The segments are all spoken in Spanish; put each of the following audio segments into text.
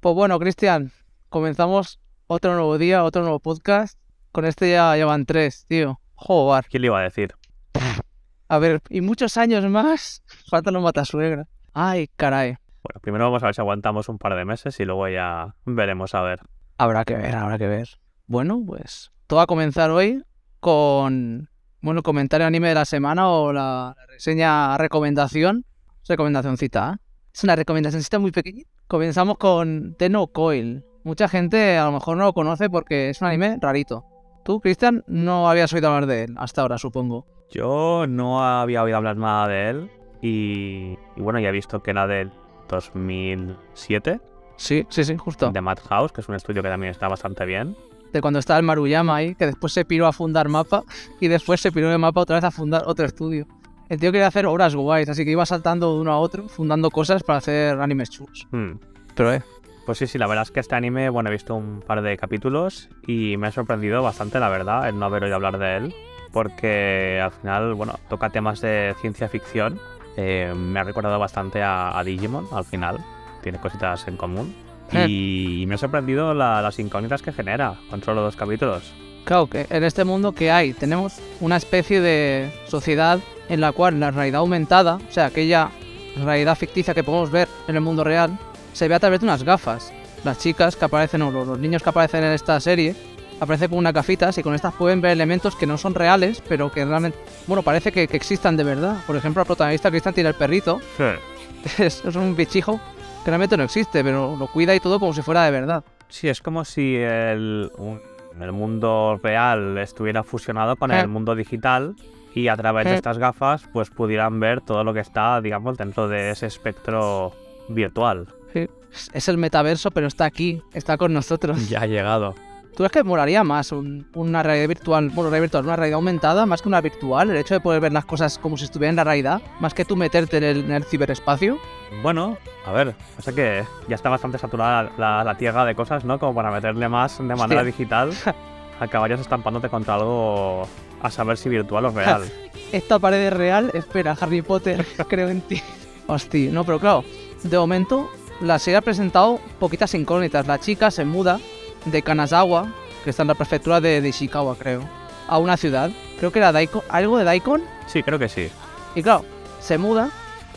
Pues bueno, Cristian, comenzamos otro nuevo día, otro nuevo podcast. Con este ya llevan tres, tío. Joder. ¿Quién le iba a decir? A ver, y muchos años más. Falta los matasuegra. Ay, caray. Bueno, primero vamos a ver si aguantamos un par de meses y luego ya veremos a ver. Habrá que ver, habrá que ver. Bueno, pues todo va a comenzar hoy con, bueno, comentario anime de la semana o la, la reseña recomendación. Recomendacióncita, ¿eh? Es una recomendacióncita muy pequeñita. Comenzamos con Tenno Coil. Mucha gente a lo mejor no lo conoce porque es un anime rarito. Tú, Cristian, no habías oído hablar de él hasta ahora, supongo. Yo no había oído hablar nada de él y, y bueno, ya he visto que era del 2007, Sí, sí, sí, justo. de Madhouse, que es un estudio que también está bastante bien. De cuando estaba el Maruyama ahí, que después se piró a fundar mapa y después se piró de mapa otra vez a fundar otro estudio. El tío quería hacer obras guays, así que iba saltando de uno a otro, fundando cosas para hacer animes chulos. Hmm. Pero eh, Pues sí, sí, la verdad es que este anime, bueno, he visto un par de capítulos y me ha sorprendido bastante, la verdad, el no haber oído hablar de él, porque al final, bueno, toca temas de ciencia ficción. Eh, me ha recordado bastante a, a Digimon, al final, tiene cositas en común. Eh. Y, me ha sorprendido la- las incógnitas que genera con solo dos capítulos. Claro, que en este mundo que hay, tenemos una especie de sociedad en la cual la realidad aumentada, o sea, aquella realidad ficticia que podemos ver en el mundo real, se ve a través de unas gafas. Las chicas que aparecen, o los niños que aparecen en esta serie, aparecen con unas gafitas y con estas pueden ver elementos que no son reales, pero que realmente, bueno, parece que, que existan de verdad. Por ejemplo, el protagonista Cristian tiene el perrito, es, es un bichijo que realmente no existe, pero lo cuida y todo como si fuera de verdad. Sí, es como si el, un- el mundo real estuviera fusionado con Eh. el mundo digital y a través de Eh. estas gafas pues pudieran ver todo lo que está, digamos, dentro de ese espectro virtual. Sí. Es- Es el metaverso, pero está aquí, está con nosotros. Ya ha llegado. ¿Tú crees que molaría más un- una realidad virtual, bueno, realidad virtual, una realidad aumentada, más que una virtual? El hecho de poder ver las cosas como si estuvieran en la realidad, más que tú meterte en el, en el ciberespacio. Bueno, a ver, pasa que ya está bastante saturada la, la tierra de cosas, ¿no? Como para meterle más de manera Hostia. digital, acabarías estampándote contra algo a saber si virtual o real. Esta pared es real, espera, Harry Potter, creo en ti. Hostia, no, pero claro, de momento la serie ha presentado poquitas incógnitas. La chica se muda de Kanazawa, que está en la prefectura de, de Ishikawa, creo, a una ciudad. Creo que era Daikon, algo de Daikon. Sí, creo que sí. Y claro, se muda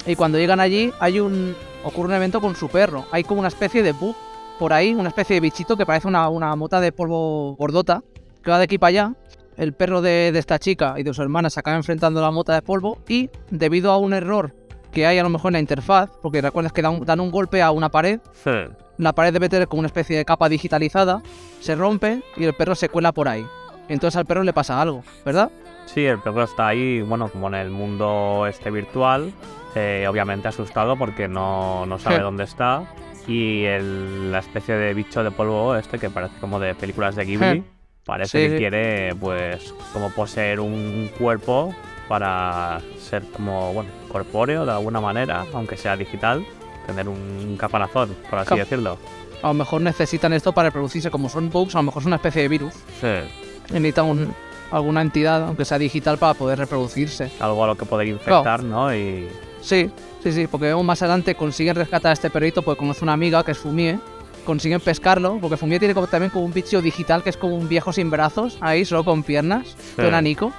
y cuando llegan allí hay un ocurre un evento con su perro. Hay como una especie de bug por ahí, una especie de bichito que parece una, una mota de polvo gordota que va de aquí para allá. El perro de, de esta chica y de su hermana se acaba enfrentando a la mota de polvo y debido a un error que hay a lo mejor en la interfaz, porque recuerdas que dan, dan un golpe a una pared, Sí. la pared debe tener como una especie de capa digitalizada, se rompe y el perro se cuela por ahí. Entonces al perro le pasa algo, ¿verdad? Sí, el perro está ahí, bueno, como en el mundo este virtual, eh, obviamente asustado porque no, no sabe Sí. dónde está. Y el- la especie de bicho de polvo este que parece como de películas de Ghibli, Sí. Parece Sí, que sí. quiere pues como poseer un cuerpo para ser como, bueno, corpóreo de alguna manera, aunque sea digital, tener un caparazón, por así decirlo. A lo mejor necesitan esto para reproducirse, como son bugs, a lo mejor es una especie de virus. Sí, necesitan un- alguna entidad, aunque sea digital, para poder reproducirse. algo a lo que poder infectar, ¿no? Y Sí, sí, sí, porque vemos más adelante consiguen rescatar a este perrito, porque conoce una amiga que es Fumie. Consiguen pescarlo, porque Fumie tiene como- también como un bicho digital que es como un viejo sin brazos, ahí solo con piernas, todo enanico.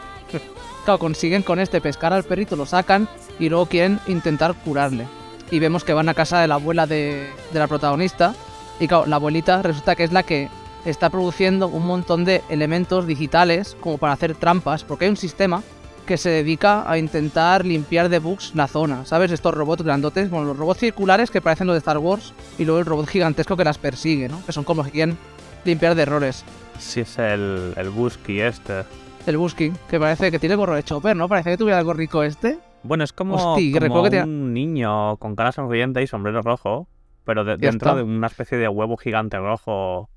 Claro, consiguen con este pescar al perrito, lo sacan y luego quieren intentar curarle. Y vemos que van a casa de la abuela de, de la protagonista. Y claro, la abuelita resulta que es la que está produciendo un montón de elementos digitales como para hacer trampas, porque hay un sistema que se dedica a intentar limpiar de bugs la zona, ¿sabes? Estos robots grandotes, bueno, los robots circulares que parecen los de Star Wars y luego el robot gigantesco que las persigue, ¿no? Que son como que quieren limpiar de errores. sí es el, el Busky este. El Busky, que parece que tiene gorro de chopper, ¿no? Parece que tuviera el gorrico este. Bueno, es como, Hostia, como que un niño con cara sonriente y sombrero rojo, pero de- dentro está. de una especie de huevo gigante rojo.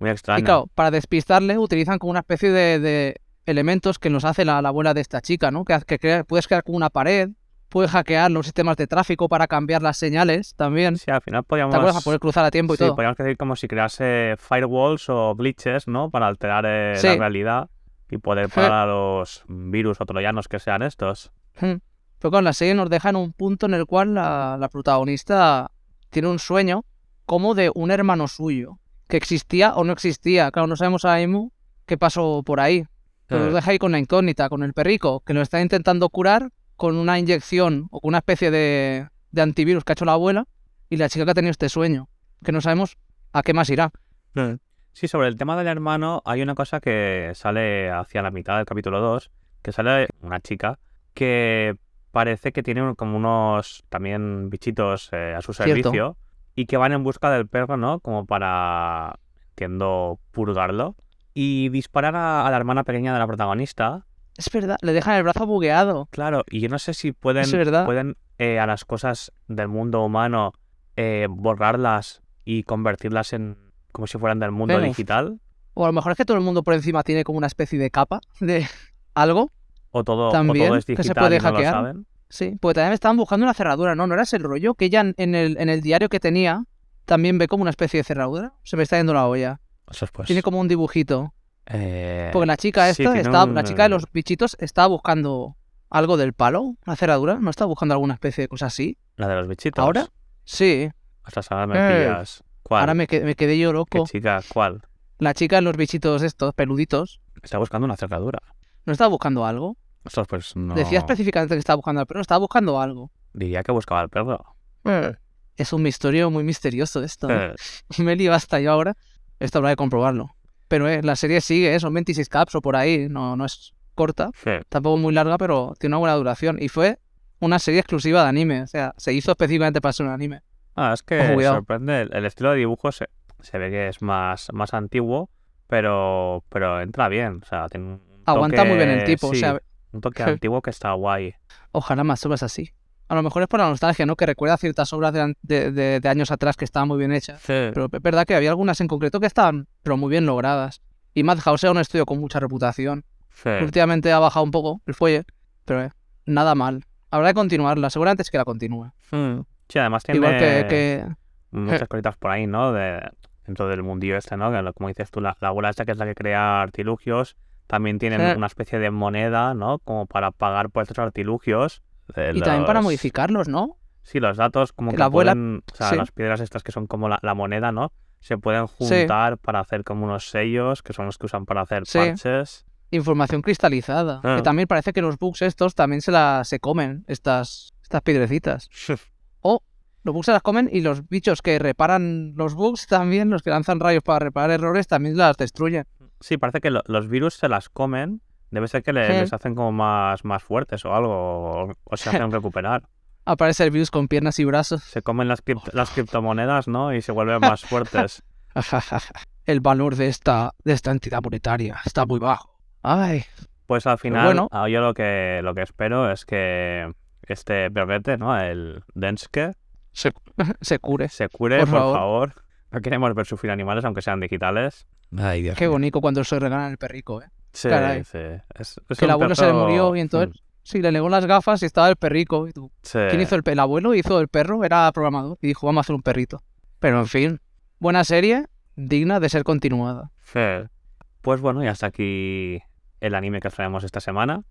Muy extraño. Y claro, para despistarle utilizan como una especie de, de elementos que nos hace la, la abuela de esta chica, ¿no? Que, que crea- puedes crear como una pared, puedes hackear los sistemas de tráfico para cambiar las señales también. Sí, al final ¿Te podíamos, acuerdas? A poder cruzar a tiempo y sí, todo. podríamos decir como si crease firewalls o glitches, ¿no? Para alterar eh, Sí. la realidad y poder parar a los virus o troyanos que sean estos. Hmm. Pero claro, la serie nos deja en un punto en el cual la, la protagonista tiene un sueño como de un hermano suyo, que existía o no existía. Claro, no sabemos ahora mismo qué pasó por ahí. Pero nos deja ahí con la incógnita, con el perrico, que lo está intentando curar con una inyección o con una especie de, de antivirus que ha hecho la abuela, y la chica que ha tenido este sueño, que no sabemos a qué más irá. Sí, sobre el tema del hermano, hay una cosa que sale hacia la mitad del capítulo 2, que sale una chica que parece que tiene como unos también bichitos eh, a su Cierto. servicio y que van en busca del perro, ¿no? Como para, entiendo, purgarlo. Y disparan a, a la hermana pequeña de la protagonista. Es verdad, le dejan el brazo bugueado. Claro, y yo no sé si pueden, Es verdad. pueden eh, a las cosas del mundo humano eh, borrarlas y convertirlas en como si fueran del mundo digital. O a lo mejor es que todo el mundo por encima tiene como una especie de capa de algo. O todo, o También, todo es que se digital puede y no lo hackear. saben. Sí, porque también estaban buscando una cerradura, ¿no? ¿No era ese rollo? Que ella en el, en el diario que tenía también ve como una especie de cerradura. Se me está yendo la olla. Eso es pues. Tiene como un dibujito. eh, Porque la chica esta, estaba- un- la chica de los bichitos estaba buscando algo del palo, una cerradura. ¿No estaba buscando alguna especie de cosa así? La de los bichitos. ¿Ahora? Sí. Ahora me Eh, pillas. ¿Cuál? Ahora me, que- me quedé yo ¿Qué loco. chica? ¿Cuál? La chica en los bichitos estos, peluditos, Está buscando una cerradura. ¿no estaba buscando algo? Ostras, pues no. Decía específicamente que estaba buscando al perro, estaba buscando algo. Diría que buscaba al perro. Es un misterio muy misterioso esto. ¿eh? Eh, Me lío hasta yo ahora. Esto habrá de comprobarlo. Pero eh, la serie sigue, eh, son 26 caps o por ahí, no, no es corta, sí. tampoco muy larga, pero tiene una buena duración. Y fue una serie exclusiva de anime, o sea, se hizo específicamente para ser un anime. Ah, es que Ojo, sorprende. El, el estilo de dibujo se, se ve que es más, más antiguo, pero, pero entra bien. O sea, tiene un Aguanta muy bien el tipo, sí, o sea, un toque antiguo que está guay. ojalá más obras así. A lo mejor es por la nostalgia, ¿no? Que recuerda ciertas obras de, an- de- de- de años atrás que estaban muy bien hechas. Pero es verdad que había algunas en concreto que estaban pero muy bien logradas. Y Madhouse era un estudio con mucha reputación. Sí. Últimamente ha bajado un poco el fuelle, pero eh, nada mal. Habrá que continuarla, seguramente es que la continúe. Mm. Sí, además tiene Igual que, que- muchas cositas por ahí, ¿no? De, dentro del mundillo este, ¿no? Que como dices tú, la, la abuela esta que es la que crea artilugios, también tienen Sí. una especie de moneda, ¿no? Como para pagar por estos artilugios. De Y también para los- modificarlos, ¿no? Sí, los datos como Que que la abuela- pueden, o sea, sí. las piedras estas que son como la, la moneda, ¿no? Se pueden Sí. juntar para hacer como unos sellos, que son los que usan para hacer Sí. parches. Información cristalizada. Ah. Que también parece que los bugs estos también se la se comen, estas, estas piedrecitas. O los bugs se las comen y los bichos que reparan los bugs también, los que lanzan rayos para reparar errores, también las destruyen. Sí, parece que lo- los virus se las comen. Debe ser que le- Sí. les hacen como más, más fuertes o algo, o, o se hacen recuperar. Aparece el virus con piernas y brazos. Se comen las, cripto- las criptomonedas, ¿no? Y se vuelven más fuertes. el valor de esta, de esta entidad monetaria está muy bajo. Ay, Pues al final, bueno. ah, yo lo que, lo que espero es que este perrete, ¿no? El Denske, se, se cure. se cure, Por por, favor. favor. No queremos ver sufrir animales, aunque sean digitales. Ay, Dios Qué mío. bonito cuando se regalan el perrico, ¿eh? Sí, Caray. sí. Es, es Que el abuelo se le murió y entonces Mm, sí, le negó las gafas y estaba el perrico. Y tú, sí. ¿Quién hizo el, el abuelo? Hizo el perro, era programador y dijo, vamos a hacer un perrito. Pero en fin, buena serie, digna de ser continuada. Sí. Pues bueno, y hasta aquí el anime que traemos esta semana.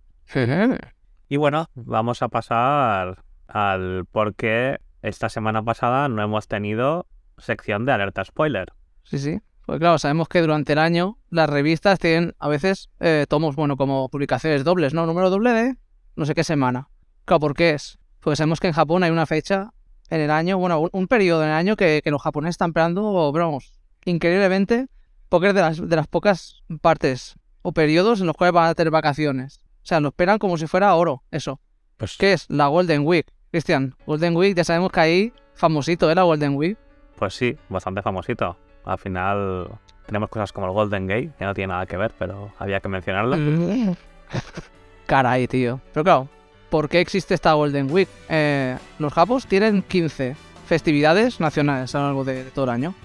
Y bueno, vamos a pasar al por qué esta semana pasada no hemos tenido sección de alerta spoiler. Sí, sí. Pues claro, sabemos que durante el año las revistas tienen a veces eh, tomos, bueno, como publicaciones dobles, ¿no? Número doble de no sé qué semana. Claro, ¿por qué es? Pues sabemos que en Japón hay una fecha en el año, bueno, un, un periodo en el año que, que los japoneses están esperando, vamos, increíblemente, porque es de las, de las pocas partes o periodos en los cuales van a tener vacaciones. O sea, lo esperan como si fuera oro, eso. Pues ¿Qué es? La Golden Week. Cristian, Golden Week, ya sabemos que ahí, famosito, ¿eh? La Golden Week. Pues sí, bastante famosito. Al final tenemos cosas como el Golden Gate, que no tiene nada que ver, pero había que mencionarlo. Caray, tío. Pero claro, ¿por qué existe esta Golden Week? Eh, los japos tienen 15 festividades nacionales a lo largo de, todo el año.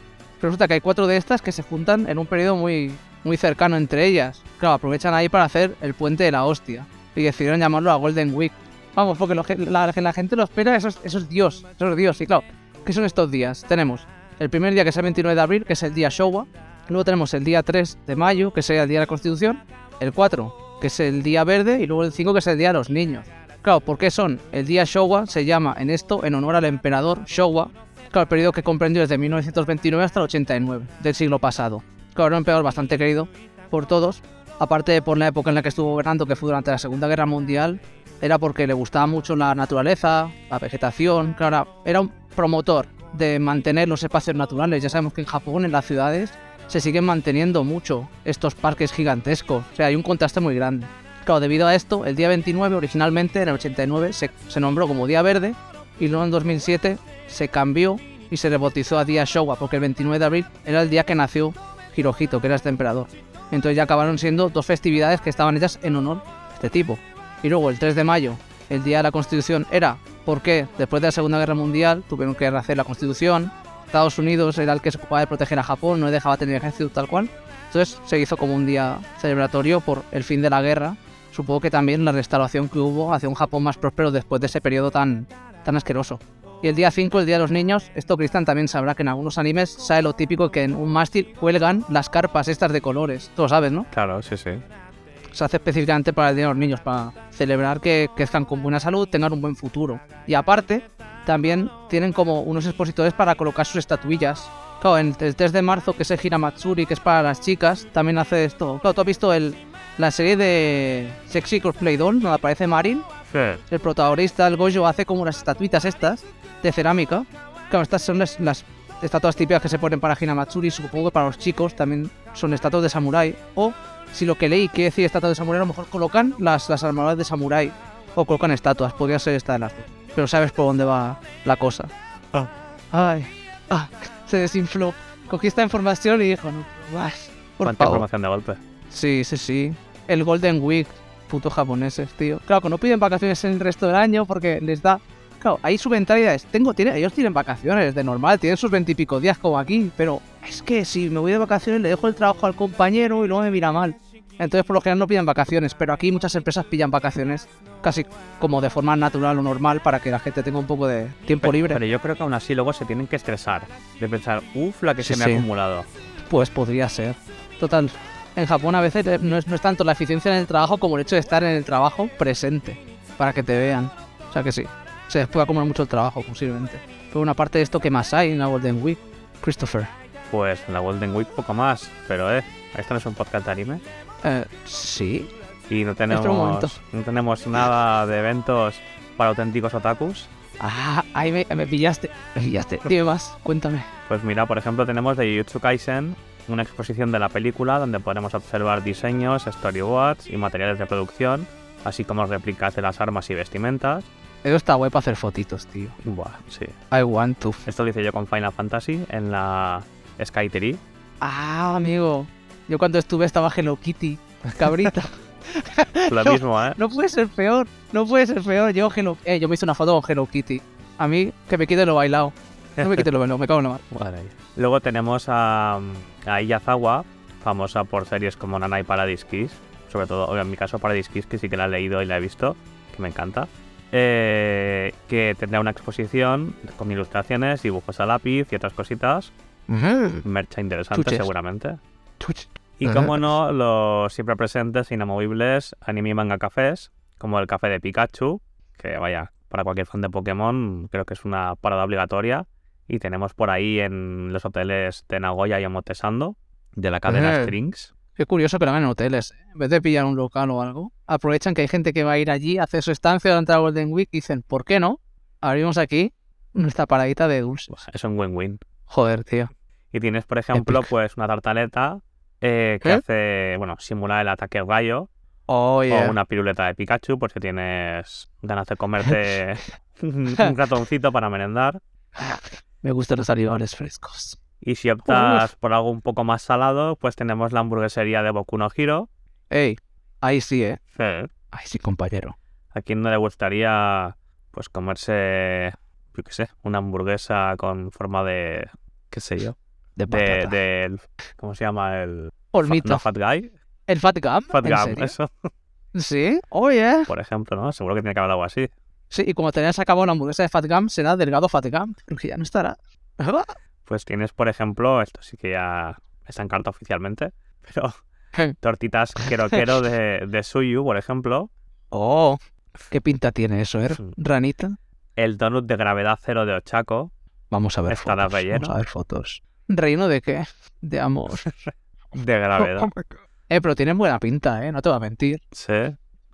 Pero resulta que hay cuatro de estas que se juntan en un periodo muy, muy cercano entre ellas. Claro, aprovechan ahí para hacer el puente de la hostia. Y decidieron llamarlo la Golden Week. Vamos, porque lo la, la gente lo espera, eso es, eso es Dios. Eso es Dios. Y claro, ¿qué son estos días? Tenemos el primer día que es el 29 de abril, que es el día Showa. Luego tenemos el día 3 de mayo, que sería el día de la Constitución. El 4, que es el día verde. Y luego el 5, que es el día de los niños. Claro, ¿por qué son? El día Showa se llama en esto en honor al emperador Showa, Claro, el periodo que comprendió desde 1929 hasta el 89 del siglo pasado. Claro, era un emperador bastante querido por todos, aparte de por la época en la que estuvo gobernando, que fue durante la Segunda Guerra Mundial, era porque le gustaba mucho la naturaleza, la vegetación, claro, era un promotor de mantener los espacios naturales. Ya sabemos que en Japón, en las ciudades, se siguen manteniendo mucho estos parques gigantescos. O sea, hay un contraste muy grande. Claro, debido a esto, el día 29, originalmente en el 89, se, se nombró como Día Verde y luego en 2007 se cambió y se rebautizó a Día Showa, porque el 29 de abril era el día que nació Hirohito, que era este emperador. Entonces ya acabaron siendo dos festividades que estaban hechas en honor a este tipo. Y luego el 3 de mayo, el día de la Constitución, era porque después de la Segunda Guerra Mundial tuvieron que hacer la Constitución. Estados Unidos era el que se ocupaba de proteger a Japón, no dejaba tener ejército tal cual. Entonces se hizo como un día celebratorio por el fin de la guerra. Supongo que también la restauración que hubo hacia un Japón más próspero después de ese periodo tan, tan asqueroso. Y el día 5, el Día de los Niños, esto Cristian también sabrá que en algunos animes sabe lo típico que en un mástil cuelgan las carpas estas de colores. Tú lo sabes, ¿no? Claro, sí, sí. Se hace específicamente para el Día de los Niños, para celebrar que, que están con buena salud, tengan un buen futuro. Y aparte, también tienen como unos expositores para colocar sus estatuillas. Claro, en el 3 de marzo, que es el Hiramatsuri, que es para las chicas, también hace esto. Claro, ¿tú has visto el, la serie de Sexy Cosplay Doll, donde aparece Marin? Sí. El protagonista, el Gojo, hace como las estatuitas estas de cerámica. Claro, estas son las, las estatuas típicas que se ponen para Hinamatsuri. Supongo que para los chicos también son estatuas de samurái. O si lo que leí quiere decir estatuas de samurái, a lo mejor colocan las, las armaduras de samurái. O colocan estatuas. Podría ser esta de las dos. Pero sabes por dónde va la cosa. Ah. Ay. Ah, se desinfló. Cogí esta información y dijo, no, vas. Por Cuánta favor. información de golpe. Sí, sí, sí. El Golden Week, putos japoneses, tío. Claro, que no piden vacaciones en el resto del año porque les da. Claro, ahí su mentalidad es, tengo, tiene, ellos tienen vacaciones de normal, tienen sus veintipico días como aquí, pero es que si me voy de vacaciones le dejo el trabajo al compañero y luego me mira mal. Entonces por lo general no piden vacaciones, pero aquí muchas empresas pillan vacaciones casi como de forma natural o normal para que la gente tenga un poco de tiempo Pero, libre. pero yo creo que aún así luego se tienen que estresar. De pensar, uff, la que Sí, se me sí. ha acumulado. Pues podría ser. Total, en Japón a veces eh, no es, no es tanto la eficiencia en el trabajo como el hecho de estar en el trabajo presente, para que te vean. O sea que sí, se les puede acumular mucho el trabajo posiblemente. Pero una parte de esto que más hay en la Golden Week, Christopher. Pues en la Golden Week poco más. Pero eh, esto no es un podcast de anime. Eh, sí. Y no tenemos, no tenemos nada de eventos para auténticos otakus. Ah, ahí me, me pillaste. Me pillaste. Dime más, cuéntame. Pues mira, por ejemplo, tenemos de Jujutsu Kaisen una exposición de la película donde podremos observar diseños, storyboards y materiales de producción, así como réplicas de las armas y vestimentas. Eso está guay para hacer fotitos, tío. Buah, sí. I want to. Esto lo hice yo con Final Fantasy en la Sky Tree. Ah, amigo. Yo cuando estuve estaba Hello Kitty. Cabrita. Lo No. mismo, ¿eh? No puede ser peor, no puede ser peor. Yo, Hello, eh, yo me hice una foto con Hello Kitty. A mí, que me quite lo bailado. No me quite lo bailado, me cago en la mar. Vale. Luego tenemos a, a Iyazawa, famosa por series como Nana y Paradise Kiss. Sobre todo, en mi caso, Paradise Kiss, que sí que la he leído y la he visto, que me encanta. Eh, que tendrá una exposición con ilustraciones, dibujos a lápiz y otras cositas. Mercha interesante, Chuches. seguramente. Chuch. Y como no, los siempre presentes e inamovibles anime y manga cafés, como el café de Pikachu, que vaya, para cualquier fan de Pokémon creo que es una parada obligatoria. Y tenemos por ahí en los hoteles de Nagoya y Omotesando, de la cadena Ajá. Strings. Qué curioso que lo hagan en hoteles. ¿eh? En vez de pillar un local o algo, aprovechan que hay gente que va a ir allí, hace su estancia durante la Golden Week y dicen, ¿por qué no? Abrimos aquí nuestra paradita de dulces. Es un win-win. Joder, tío. Y tienes, por ejemplo, Epic. pues una tartaleta eh, que ¿Eh? hace, bueno, simular el ataque rayo Oh, yeah. o una piruleta de Pikachu por si tienes ganas de comerte un ratoncito para merendar. Me gustan los alivares frescos. Y si optas por algo un poco más salado, pues tenemos la hamburguesería de Boku no Hiro. Ey, ahí sí, ¿eh? Sí. Ahí sí, compañero. ¿A quién no le gustaría pues comerse, yo qué sé, una hamburguesa con forma de, qué sé yo, De de, ¿cómo se llama? El Olmito. no, Fat Guy. ¿El Fat Gum? Fat ¿En Gum, serio? eso, Sí, oh yeah. por ejemplo, ¿no? Seguro que tiene que haber algo así. Sí, y como tenías acabado la hamburguesa de Fat Gum, será delgado Fat Gum, porque ya no estará. Pues tienes, por ejemplo, esto sí que ya está en carta oficialmente, pero tortitas quiero quiero de, de suyu, por ejemplo. Oh, ¿qué pinta tiene eso, eh? Ranita. El donut de gravedad cero de Ochako. Vamos a ver Estará fotos. relleno. Vamos a ver fotos. ¿Relleno de qué? De amor. De gravedad. eh, pero tienen buena pinta, ¿eh? No te voy a mentir. Sí.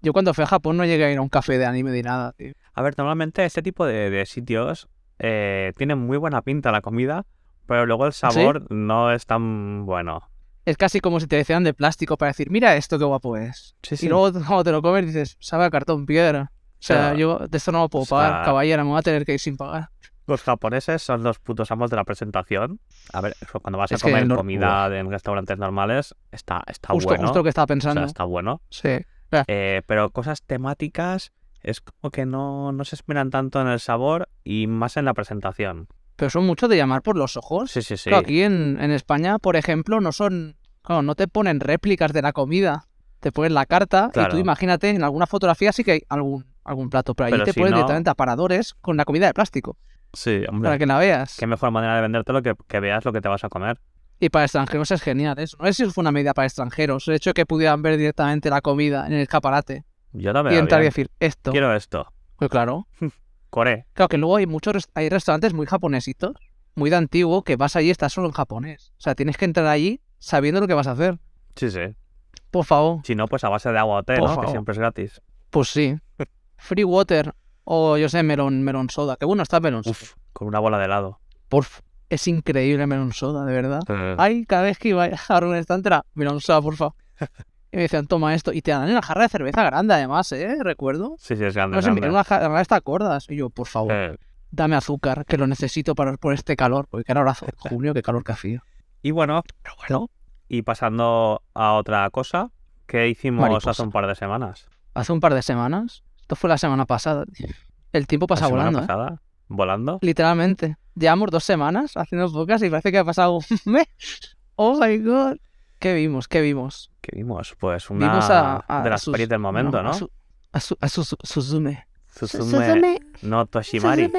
Yo cuando fui a Japón no llegué a ir a un café de anime ni nada, tío. A ver, normalmente este tipo de, de sitios eh, tienen muy buena pinta la comida, pero luego el sabor no es tan bueno. Es casi como si te decían de plástico para decir, mira esto qué guapo es. Sí, Y luego cuando te lo comes dices, sabe a cartón piedra. O sea, yo de esto no lo puedo O sea- pagar, caballera, me voy a tener que ir sin pagar. Los japoneses son los putos amos de la presentación. A ver, cuando vas a comer no- comida en restaurantes normales, está, está Justo, bueno. justo lo que estaba O sea, pensando. está bueno. Sí. Eh, pero cosas temáticas es como que no, no se esperan tanto en el sabor y más en la presentación. Pero son muchos de llamar por los ojos. Sí, sí, sí. Claro, aquí en, en España, por ejemplo, no son. Claro, no te ponen réplicas de la comida. Te ponen la carta y tú imagínate, en alguna fotografía sí que hay algún, algún plato, pero ahí Pero te si ponen no- directamente aparadores con la comida de plástico Sí, hombre. para que la veas. Qué mejor manera de vendértelo que, que veas lo que te vas a comer. Y para extranjeros es genial eso. No sé si fue una medida para extranjeros. El hecho de que pudieran ver directamente la comida en el escaparate Yo lo y entrar y decir esto. Quiero esto. Pues claro. Core. Claro que luego hay muchos hay restaurantes muy japonesitos, muy de antiguo, que vas allí y estás solo en japonés. O sea, tienes que entrar allí sabiendo lo que vas a hacer. Sí, sí. Por favor. Si no, pues a base de agua o té, ¿no? Que siempre es gratis. Pues sí. Free water o yo sé, melon, melon soda. Que bueno está melon soda. Uf, con una bola de helado. Porf. Es increíble melon soda, de verdad. Eh, Ay, cada vez que iba a un restaurante era melon soda, por favor. Y me decían, toma esto. Y te dan una jarra de cerveza grande, además, ¿eh? Recuerdo. Sí, sí, es grande. No sé, en una jarra de estas gordas. Y yo, por favor, Eh, dame azúcar, que lo necesito para, por este calor. Porque qué calorazo. Junio, qué calor que hacía. Y bueno, Pero bueno, y pasando a otra cosa, que hicimos Mariposa. hace un par de semanas? hace un par de semanas. Esto fue la semana pasada. El tiempo pasa ¿La semana volando, ¿eh? pasada? ¿Volando? Literalmente. Llevamos dos semanas haciendo podcast y parece que ha pasado un mes. Oh my god. ¿Qué vimos? ¿Qué vimos? ¿Qué vimos? Pues una Vimos a, a- de las sus- pelis del momento, ¿no? A, su, a, su- a su- Suzume. Suzume no Toshimari,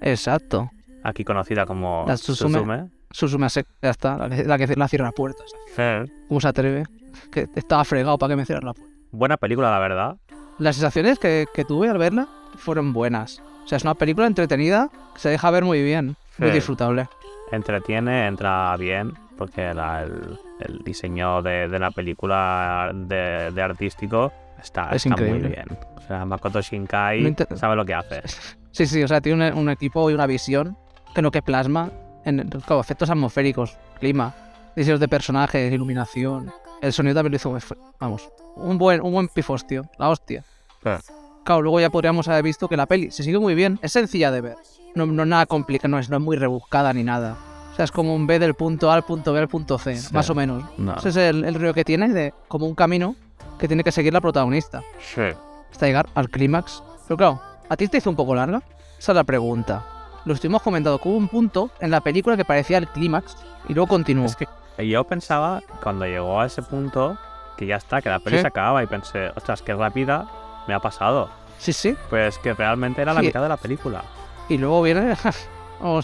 Exacto. aquí conocida como La Suzume. Suzume. Suzume ya está. La que, la que la cierra puertas. Eh, ¿Cómo se atreve? Que estaba fregado para que me cierras la puerta. Buena película, la verdad. Las sensaciones que, que tuve al verla fueron buenas. O sea, es una película entretenida que se deja ver muy bien. Muy disfrutable. Entretiene, entra bien, porque la- el, el diseño de, de la película de, de artístico está, Es está muy bien. O sea, Makoto Shinkai No sabe lo que hace. Sí, sí, o sea, tiene un, un equipo y una visión que lo que plasma en claro, efectos atmosféricos, clima, diseños de personajes, iluminación. El sonido también lo hizo, vamos, un buen, un buen pifostio, la hostia. Eh. Claro, luego ya podríamos haber visto que la peli se sigue muy bien, es sencilla de ver. No, no nada complicado, no es, no es muy rebuscada ni nada. O sea, es como un B del punto A al punto B al punto C, Sí. más o menos. No. Ese es el, el río que tiene, de como un camino que tiene que seguir la protagonista Sí. hasta llegar al clímax. Pero claro, ¿a ti te hizo un poco larga? Esa es la pregunta. Lo estuvimos comentando que hubo un punto en la película que parecía el clímax y luego continuó. Es que yo pensaba, cuando llegó a ese punto, que ya está, que la peli Sí. se acababa y pensé, ostras, qué rápida me ha pasado. Sí, sí. Pues que realmente era la Sí. mitad de la película. Y luego viene...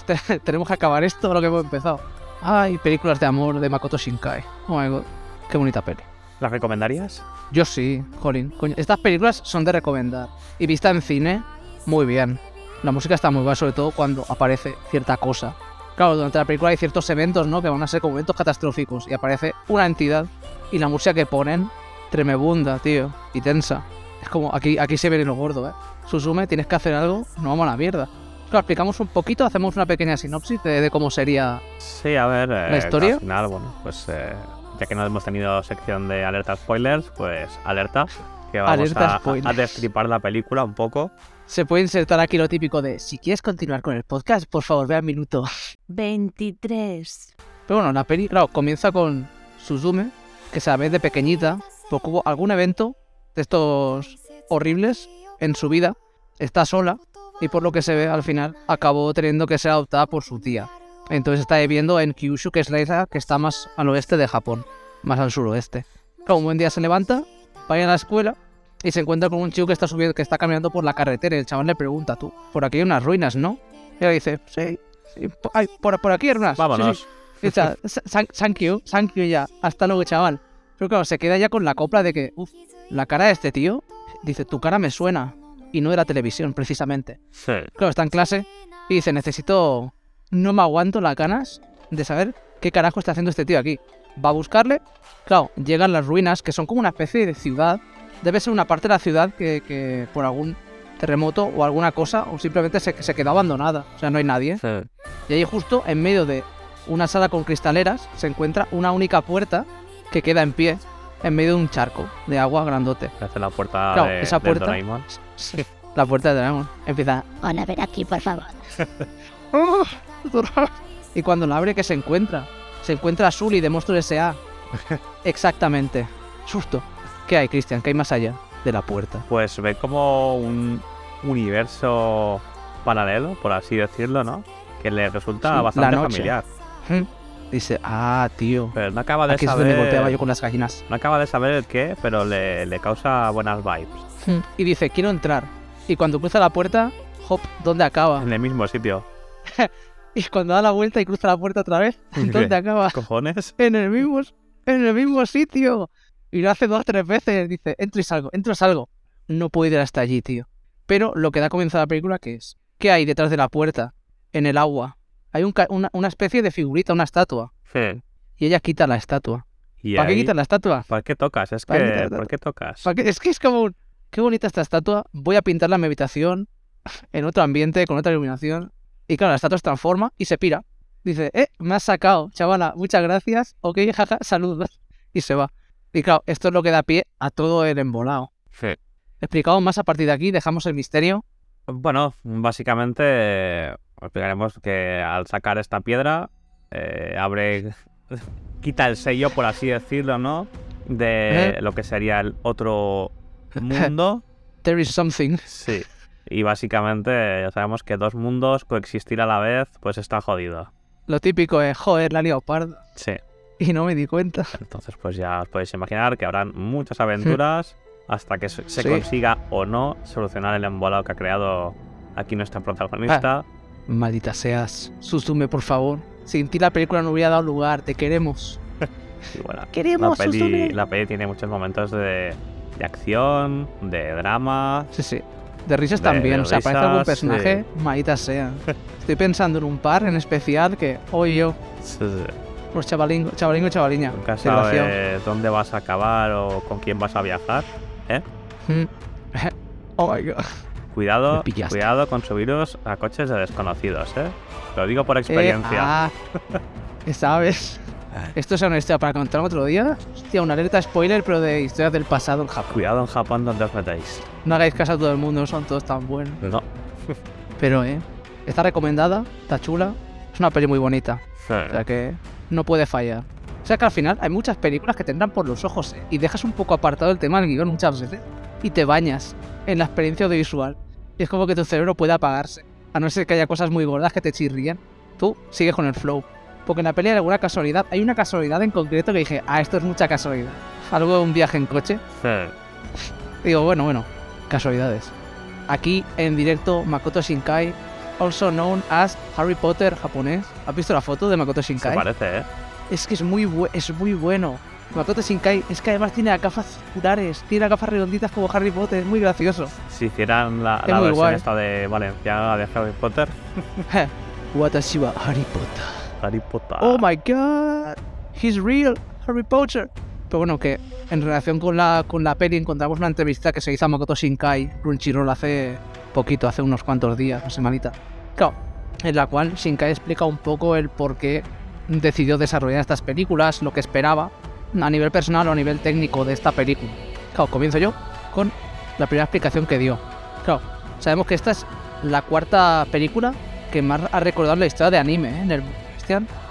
Te- tenemos que acabar esto, lo que hemos empezado. Ay, películas de amor de Makoto Shinkai. Oh my god. Qué bonita peli. ¿Las recomendarías? Yo sí, Jolín. Coño, estas películas son de recomendar. Y vista en cine, muy bien. La música está muy buena, sobre todo cuando aparece cierta cosa. Claro, durante la película hay ciertos eventos, ¿no? Que van a ser como eventos catastróficos. Y aparece una entidad. Y la música que ponen, tremebunda, tío. Y tensa. Es como, aquí, aquí se ve lo gordo, ¿eh? Susume, tienes que hacer algo, no vamos a la mierda. Claro, explicamos un poquito, hacemos una pequeña sinopsis de, de cómo sería. Sí, a ver. eh, ¿La historia? Al final, bueno, pues eh, ya que no hemos tenido sección de alerta spoilers, pues alerta. Que vamos Alerta a, a destripar la película un poco. Se puede insertar aquí lo típico de, si quieres continuar con el podcast, por favor, ve al minuto 23. Pero bueno, la peli, claro, comienza con Suzume, que se la ve de pequeñita, porque hubo algún evento de estos horribles en su vida, está sola, y por lo que se ve al final, acabó teniendo que ser adoptada por su tía. Entonces está viviendo en Kyushu, que es la isla que está más al oeste de Japón, más al suroeste. Claro, un buen día se levanta, va a ir a la escuela, y se encuentra con un chico que está subiendo, que está caminando por la carretera, y el chaval le pregunta, tú, por aquí hay unas ruinas, ¿no? Y ella dice, sí, sí, ay, por, por aquí hay unas. sí, sí". Vámonos. Y, sa- san- thank you, thank you ya. Hasta luego, chaval. Pero claro, se queda ya con la copla de que, uff, la cara de este tío, dice, tu cara me suena. Y no de la televisión, precisamente. Sí. Claro, está en clase y dice, necesito no me aguanto las ganas de saber qué carajo está haciendo este tío aquí. Va a buscarle, claro, llegan las ruinas, que son como una especie de ciudad. Debe ser una parte de la ciudad que, que por algún terremoto o alguna cosa, o simplemente se, se quedó abandonada. O sea, no hay nadie. Sí. Y ahí justo en medio de una sala con cristaleras se encuentra una única puerta que queda en pie en medio de un charco de agua grandote. Hace la puerta Claro, de, esa puerta- Doraemon. La puerta de Dragon. Empieza. Hola, ven aquí, por favor. Y cuando la abre, ¿qué se encuentra? Se encuentra a Sully de Monstruo S.A. Exactamente. Susto. ¿Qué hay, Cristian? ¿Qué hay más allá de la puerta? Pues ve como un universo paralelo, por así decirlo, ¿no? Que le resulta Sí, la bastante noche. familiar. Hmm. Dice, ah, tío. Pero no acaba de Aquí es donde saber. golpeaba yo con las gallinas. No acaba de saber el qué, pero le, le causa buenas vibes. Hmm. Y dice, quiero entrar. Y cuando cruza la puerta, hop, ¿dónde acaba? En el mismo sitio. Y cuando da la vuelta y cruza la puerta otra vez, ¿dónde ¿Qué? acaba? ¿Cojones? En el mismo, en el mismo sitio. Y lo hace dos tres veces. Dice, entro y salgo, entro y salgo. No puedo ir hasta allí, tío. Pero lo que da comienzo a la película, ¿qué es? ¿Qué hay detrás de la puerta? En el agua. Hay un una, una especie de figurita, una estatua. Sí. Y ella quita la estatua. Y ¿Para qué quitas la estatua? ¿Para qué tocas? Es ¿Para que. ¿Por qué tocas? ¿Para qué? Es que es como un... Qué bonita esta estatua. Voy a pintarla en mi habitación. En otro ambiente, con otra iluminación. Y claro, la estatua se transforma y se pira. Dice, eh, me has sacado, chavala, muchas gracias. Ok, jaja, saludos. Y se va. Y claro, esto es lo que da pie a todo el embolado. Sí. Explicado más a partir de aquí, dejamos el misterio. Bueno, básicamente eh, explicaremos que al sacar esta piedra, eh, abre. quita el sello, por así decirlo, ¿no? De Ujú. lo que sería el otro mundo. There is something. Sí. Y básicamente ya sabemos que dos mundos coexistir a la vez, pues está jodido. Lo típico es, joder, la parda. Sí. Y no me di cuenta. Entonces, pues ya os podéis imaginar que habrán muchas aventuras hasta que se Sí. consiga o no solucionar el embolado que ha creado aquí nuestra protagonista. Maldita seas. Susume, por favor. Sin ti la película no hubiera dado lugar. Te queremos. Y bueno, la Queremos, peli, Susume. la peli tiene muchos momentos de, de acción, de drama. Sí, sí. De risas De- también. de o sea, aparece algún risas, personaje, maldita sea. Estoy pensando en un par en especial que, hoy yo, Sí, sí. los chavalingo, chavalingo y chavaliña. Nunca sabes dónde vas a acabar o con quién vas a viajar. Mm. oh my god. Cuidado, cuidado con subiros a coches de desconocidos, ¿eh? Lo digo por Eh, experiencia. ah, ¿qué sabes? Esto es una historia para contar otro día. Hostia, una alerta spoiler, pero de historias del pasado en Japón. Cuidado en Japón donde os metéis. No hagáis caso a todo el mundo, no son todos tan buenos. No. Pero, eh, está recomendada, está chula. Es una peli muy bonita. Sí. O sea que no puede fallar. O sea que al final hay muchas películas que te entran por los ojos ¿eh? y dejas un poco apartado el tema del guion muchas veces y te bañas en la experiencia audiovisual. Y es como que tu cerebro puede apagarse. A no ser que haya cosas muy gordas que te chirrían. Tú sigues con el flow. Porque en la peli hay alguna casualidad. Hay una casualidad en concreto que dije, ah, esto es mucha casualidad. Algo de un viaje en coche. Sí. Digo, bueno, bueno, casualidades. Aquí en directo Makoto Shinkai, also known as Harry Potter japonés. ¿Has visto la foto de Makoto Se Shinkai? parece, ¿eh? Es que es muy, bu- es muy bueno. Makoto Shinkai es que además tiene las gafas circulares, tiene las gafas redonditas como Harry Potter, es muy gracioso. Si hicieran la, Es la muy versión guay. esta de Valenciaga de Harry Potter. Watashi wa Harry Potter. Harry Potter. Oh my god, he's real, Harry Potter. Pero bueno, que en relación con la, con la peli encontramos una entrevista que se hizo a Makoto Shinkai, Crunchyroll, hace poquito, hace unos cuantos días, una semanita. Claro, en la cual Shinkai explica un poco el por qué decidió desarrollar estas películas, lo que esperaba a nivel personal o a nivel técnico de esta película. Claro, comienzo yo con la primera explicación que dio. Claro, sabemos que esta es la cuarta película que más ha recordado la historia de anime ¿eh? en el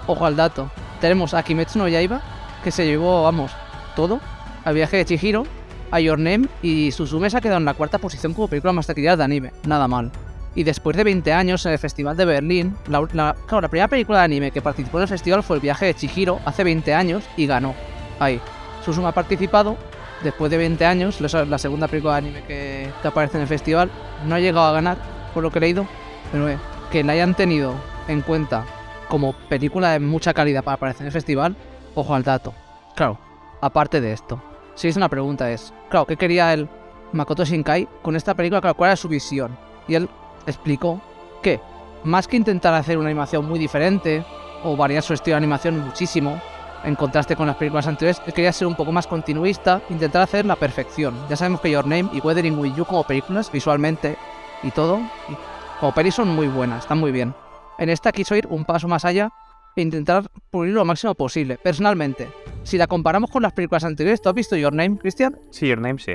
Ojo al dato. Tenemos a Kimetsu no Yaiba, que se llevó, vamos, todo. Al viaje de Chihiro, a Your Name y Suzume se ha quedado en la cuarta posición como película más taquillera de anime. Nada mal. Y después de 20 años en el Festival de Berlín, la, primera película de anime que participó en el festival fue El viaje de Chihiro hace 20 años y ganó. Ahí. Suzume ha participado después de 20 años, la segunda película de anime que, que aparece en el festival. No ha llegado a ganar, por lo que he leído, pero eh, que la hayan tenido en cuenta como película de mucha calidad para aparecer en el festival, ojo al dato. Claro, aparte de esto, si es una pregunta es, claro, ¿qué quería el Makoto Shinkai con esta película? Claro, ¿cuál era su visión? Y él explicó que más que intentar hacer una animación muy diferente o variar su estilo de animación muchísimo, en contraste con las películas anteriores, él quería ser un poco más continuista, intentar hacer la perfección. Ya sabemos que Your Name y Weathering with You como películas, visualmente y todo, y como pelis son muy buenas, están muy bien. En esta quiso ir un paso más allá e intentar pulir lo máximo posible. Personalmente, si la comparamos con las películas anteriores, ¿tú has visto Your Name, Cristian? Sí, Your Name sí.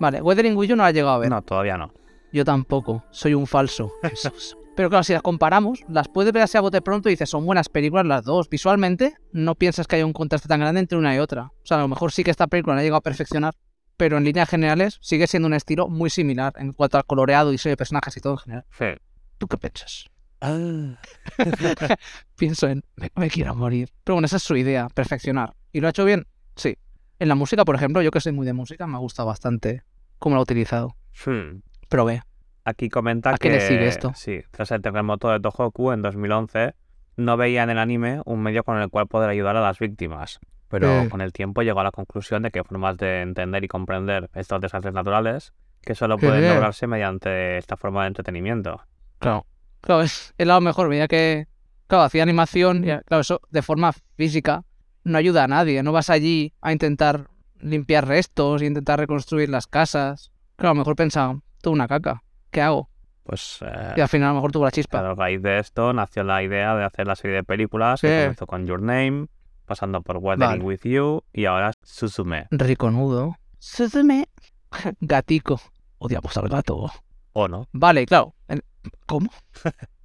Vale, Weathering with You no la he llegado a ver. No, todavía no. Yo tampoco, soy un falso. Pero claro, si las comparamos, las puedes ver así a bote pronto y dices, son buenas películas las dos. Visualmente, no piensas que haya un contraste tan grande entre una y otra. O sea, a lo mejor sí que esta película no ha llegado a perfeccionar, pero en líneas generales sigue siendo un estilo muy similar en cuanto al coloreado, diseño de personajes y todo en general. Sí. ¿Tú qué piensas? Pienso en, me, me quiero morir. Pero bueno, esa es su idea, perfeccionar. ¿Y lo ha hecho bien? Sí. En la música, por ejemplo, yo que soy muy de música, me ha gustado bastante cómo lo ha utilizado. Hmm. Pero ve, Aquí comenta ¿A qué que le sigue esto? Sí, tras el terremoto de Tohoku en 2011, no veía en el anime un medio con el cual poder ayudar a las víctimas. Pero Eh. con el tiempo llegó a la conclusión de que formas de entender y comprender estos desastres naturales que solo pueden lograrse mediante esta forma de entretenimiento. Claro. Claro, es el lado mejor. Veía que, claro, hacía animación y, claro, eso de forma física no ayuda a nadie. No vas allí a intentar limpiar restos y intentar reconstruir las casas. Claro, a lo mejor pensaba, tú una caca, ¿qué hago? Pues eh, Y al final a lo mejor tuvo la chispa. a raíz de esto nació la idea de hacer la serie de películas Sí. que comenzó con Your Name, pasando por Weathering Vale. with You y ahora Suzume. Riconudo. Suzume. Gatico. Odiamos al gato. ¿O no? Vale, claro. ¿Cómo?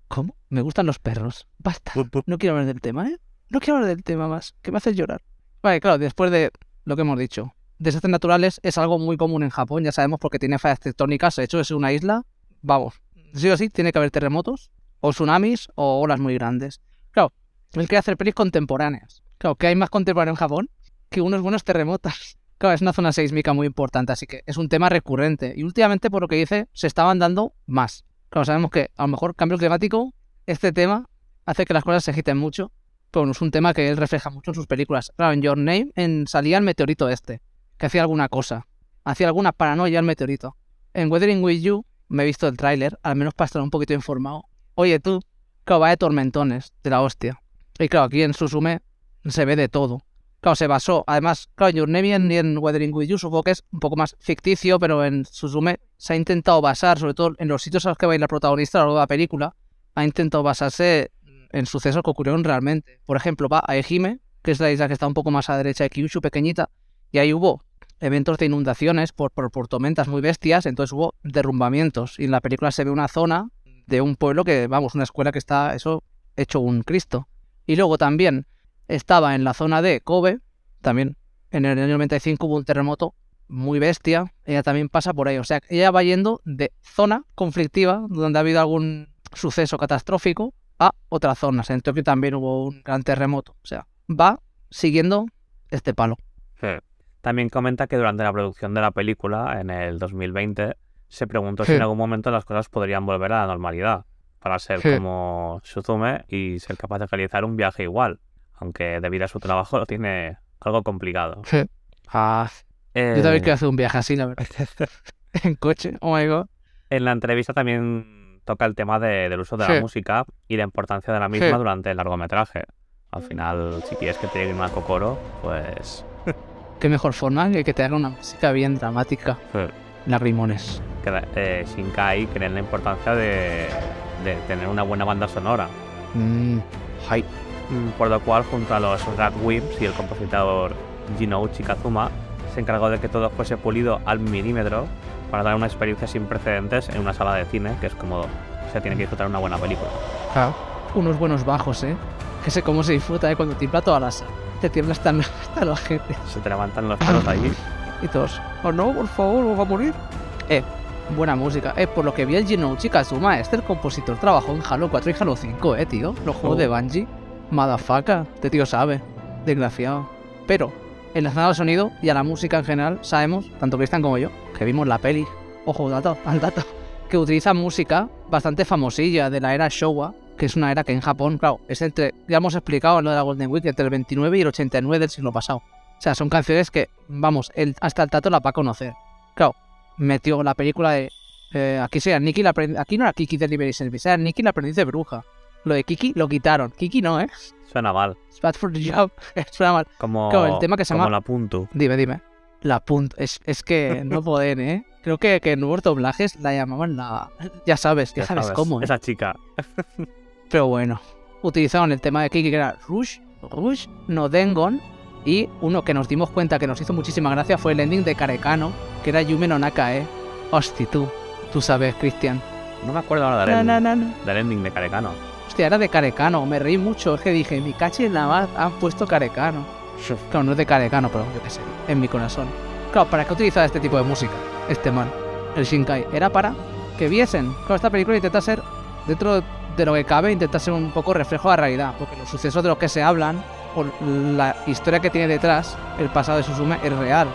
¿Cómo? Me gustan los perros. Basta. No quiero hablar del tema, ¿eh? No quiero hablar del tema más, que me haces llorar. Vale, claro, después de lo que hemos dicho. Desastres naturales es algo muy común en Japón, ya sabemos porque tiene fallas tectónicas. De hecho, es una isla. Vamos, sí o sí, tiene que haber terremotos, o tsunamis, o olas muy grandes. Claro, él quiere hacer pelis contemporáneas. Claro, que hay más contemporáneo en Japón que unos buenos terremotos. Claro, es una zona sísmica muy importante, así que es un tema recurrente. Y últimamente, por lo que dice, se estaban dando más. Claro, sabemos que a lo mejor cambio climático, este tema hace que las cosas se agiten mucho, pero no es un tema que él refleja mucho en sus películas. Claro, en Your Name en, salía el meteorito este, que hacía alguna cosa, hacía alguna paranoia al meteorito. En Weathering With You me he visto el tráiler, al menos para estar un poquito informado. Oye tú, claro, va de tormentones, de la hostia. Y claro, aquí en Susume se ve de todo. Claro, se basó, además, claro, en Your Name y en, y en Weathering With You supongo que es un poco más ficticio, pero en Susume se ha intentado basar, sobre todo en los sitios a los que va a ir la protagonista a lo largo de la película, ha intentado basarse en sucesos que ocurrieron realmente. Por ejemplo, va a Ehime, que es la isla que está un poco más a la derecha de Kyushu, pequeñita, y ahí hubo eventos de inundaciones por, por, por tormentas muy bestias, entonces hubo derrumbamientos. Y en la película se ve una zona de un pueblo que, vamos, una escuela que está, eso, hecho un Cristo. Y luego también estaba en la zona de Kobe, también en el año 95 hubo un terremoto muy bestia, ella también pasa por ahí. O sea, ella va yendo de zona conflictiva, donde ha habido algún suceso catastrófico, a otras zonas. En Tokio también hubo un gran terremoto. O sea, va siguiendo este palo. Sí. También comenta que durante la producción de la película, en el 2020, se preguntó si en algún momento las cosas podrían volver a la normalidad, para ser Sí. como Suzume y ser capaz de realizar un viaje igual, aunque debido a su trabajo lo tiene algo complicado. Ah, Eh, yo también quiero hacer un viaje así, la verdad. en coche, oh my god. En la entrevista también toca el tema de- del uso de la música y la importancia de la misma Sí. durante el largometraje. Al final, si quieres que te llegue una cocoro, pues Qué mejor forma que que te haga una música bien dramática. eh, Lagrimones. que, eh, Shinkai cree en la importancia de, de tener una buena banda sonora. Mmm, hi. Mm, Por lo cual, junto a los Radwimps y el compositor Jinouchi Kazuma, se encargó de que todo fuese pulido al milímetro para dar una experiencia sin precedentes en una sala de cine, que es como se tiene que disfrutar una buena película. Claro. Unos buenos bajos, ¿eh? Que sé cómo se disfruta, ¿eh? Cuando tiembla toda la sala. Te tiembla hasta, hasta la gente. Se te levantan los pelos ahí. Y todos, oh no, por favor, va a morir. Eh, buena música. Eh, por lo que vi el Jinouchi Kazuma, este el compositor trabajó en Halo 4 y Halo 5, eh, tío. Los juegos Oh. de Bungie. Motherfucker, este tío sabe. Desgraciado. Pero, enlazado al sonido y a la música en general, sabemos, tanto Cristian como yo, que vimos la peli. Ojo, dato, al dato. Que utiliza música bastante famosilla de la era Showa, que es una era que en Japón, claro, es entre, ya hemos explicado en lo de la Golden Week, entre el 29 y el 89 del siglo pasado. O sea, son canciones que, vamos, él hasta el tato la va a conocer. Claro, metió la película de Eh, aquí sería Nikki la. Aquí no era Kiki Delivery Service, era Nikki la aprendiz de bruja. Lo de Kiki lo quitaron. Kiki no, ¿eh? Suena mal. It's bad for the job. Suena mal. Como, el tema que se como llama- la punto. Dime, dime. La punta. Es, es que no pueden, ¿eh? Creo que, que en nuevos doblajes la llamaban la. Ya sabes, ya, Ya sabes, cómo, ¿eh? Esa chica. Pero bueno. Utilizaron el tema de Kiki que era Rush, Rush, no Dengon. Y uno que nos dimos cuenta que nos hizo muchísima gracia fue el ending de Karekano, que era Yume no Naka, ¿eh? Hosti, tú. Tú sabes, Cristian. No me acuerdo ahora del, Na, ending, del ending de Carecano. Hostia, era de Carecano, me reí mucho, es que dije, mi cachi en la han puesto Carecano. Claro, no es de Carecano, pero yo qué sé, en mi corazón. Claro, ¿para qué utilizaba este tipo de música? Este man, el Shinkai. Era para que viesen. Claro, esta película intenta ser, dentro de lo que cabe, intenta ser un poco reflejo de la realidad, porque los sucesos de los que se hablan, o la historia que tiene detrás, el pasado de Suzume, es real.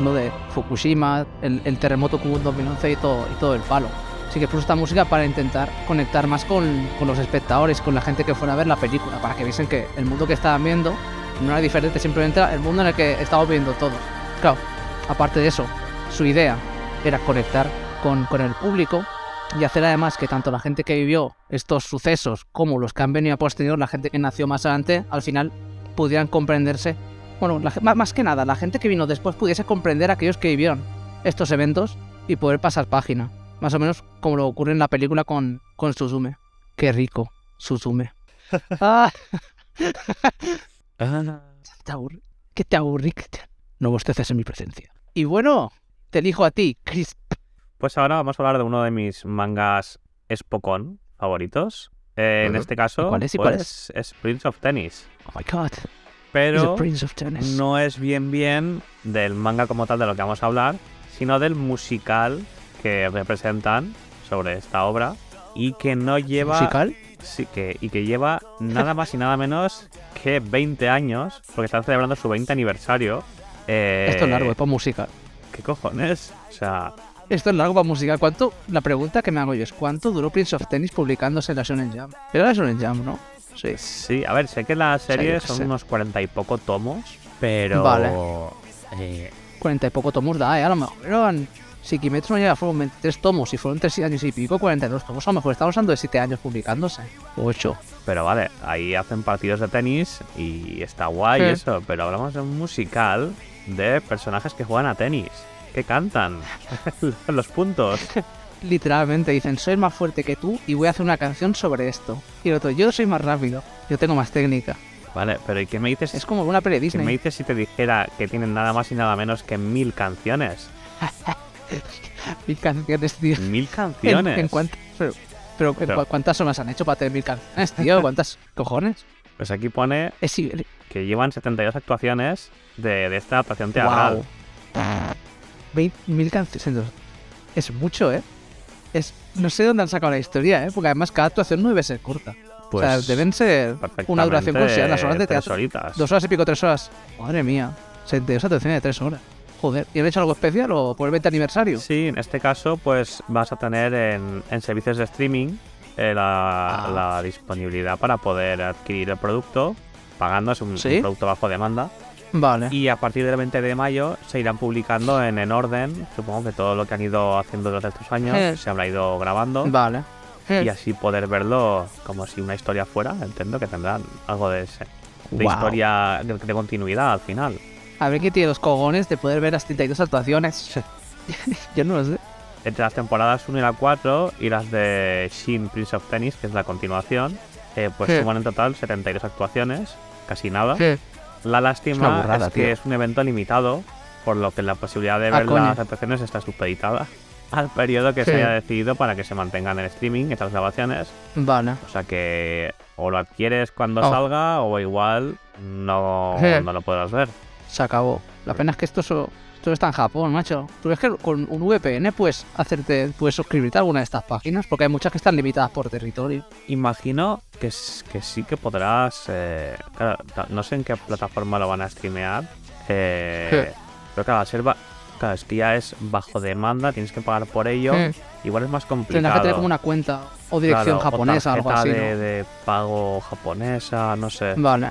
Lo de Fukushima, el, el terremoto que hubo en 2011 y todo, y todo el palo. Así que puso esta música para intentar conectar más con, con los espectadores, con la gente que fuera a ver la película, para que viesen que el mundo que estaban viendo no era diferente, simplemente era el mundo en el que estamos viendo todos. Claro, aparte de eso, su idea era conectar con, con el público y hacer además que tanto la gente que vivió estos sucesos como los que han venido a posterior, la gente que nació más adelante, al final pudieran comprenderse. Bueno, la más que nada, la gente que vino después pudiese comprender a aquellos que vivieron estos eventos y poder pasar página. Más o menos como lo ocurre en la película con, con Suzume. Qué rico, Suzume. Ah, Ah, te aburrí. ¿Qué te aburrí? Cristian? No bosteces en mi presencia. Y bueno, te elijo a ti, Chris. Pues ahora vamos a hablar de uno de mis mangas Spokon favoritos. Eh, En este caso, ¿Y cuál es? ¿Y cuál pues, es Prince of Tennis. Oh my god. Pero Prince of Tennis. no es bien bien del manga como tal de lo que vamos a hablar, sino del musical que representan sobre esta obra y que no lleva ¿Musical? sí, que, y que lleva nada más y nada menos que 20 años, porque están celebrando su 20 aniversario. Eh, Esto es largo, es para musical. ¿Qué cojones? O sea, Esto es largo para musical. ¿Cuánto? La pregunta que me hago yo es: ¿cuánto duró Prince of Tennis publicándose en la Shonen Jump? Era la Shonen Jump, ¿no? Sí. sí, a ver, sé que la serie qué son sé. unos 40 y poco tomos, pero... Vale. eh, 40 y poco tomos da, ¿eh? A lo mejor eran. Si Kimetsu no llega, fueron 23 tomos. Si fueron 3 años y pico, 42 tomos. A lo mejor estamos hablando de 7 años publicándose. 8. pero vale, ahí hacen partidos de tenis y está guay Sí. eso, pero hablamos de un musical de personajes que juegan a tenis, que cantan los puntos. Literalmente dicen: Soy más fuerte que tú y voy a hacer una canción sobre esto. Y el otro: Yo soy más rápido. Yo tengo más técnica. Vale, pero ¿y qué me dices? Es como una peli ¿Qué me Disney. dices si te dijera que tienen nada más y nada menos que mil canciones? Mil canciones, tío. Mil ¿En, canciones. en cuántas? Pero, pero, ¿en Pero- cua- ¿cuántas han hecho para tener mil canciones, tío? ¿Cuántas cojones? Pues aquí pone Es que llevan 72 actuaciones de, de esta adaptación teatral. Wow. 20 mil canciones. Es mucho, ¿eh? Es, no sé dónde han sacado la historia, ¿eh? Porque además cada actuación no debe ser corta. Pues o sea, deben ser una duración considerable. Las horas de tres teatro. horitas. Dos horas y pico, tres horas. Madre mía. 72 actuaciones de tres horas. Joder. ¿Y han hecho algo especial o por el 20 aniversario? Sí, en este caso, pues vas a tener en, en servicios de streaming eh, la, Ah. la disponibilidad para poder adquirir el producto pagando, es un, producto bajo demanda. Vale. Y a partir del 20 de mayo se irán publicando en, en orden. Supongo que todo lo que han ido haciendo durante estos años Eh. se habrá ido grabando. Vale. Y así poder verlo como si una historia fuera. Entiendo que tendrán algo de, ese- de historia, de, de continuidad al final. A ver quién tiene los cogones de poder ver las 32 actuaciones. Yo no lo sé. Entre las temporadas 1 y la 4 y las de Shin Prince of Tennis, que es la continuación, eh, pues Sí. suman en total 72 actuaciones, casi nada. Sí. La lástima es, burrada, que tío. es un evento limitado, por lo que la posibilidad de Ah, ver coño. las actuaciones está supeditada al periodo que Sí. se haya decidido para que se mantengan en streaming estas grabaciones. Vale. O sea que o lo adquieres cuando Oh. salga o igual no, Sí. no lo podrás ver. Se acabó. La pena es que esto, so- esto está en Japón, macho. ¿Tú ves que con un VPN puedes hacerte, puedes suscribirte a alguna de estas páginas? Porque hay muchas que están limitadas por territorio. Imagino que, que sí que podrás. eh, claro, no sé en qué plataforma lo van a streamear. eh, Sí. Pero claro, al ser claro, es que ya es bajo demanda, tienes que pagar por ello. Sí. Igual es más complicado. Tendrás que tener como una cuenta o dirección Claro, japonesa o algo así. de, ¿no? de pago japonesa, no sé. Vale.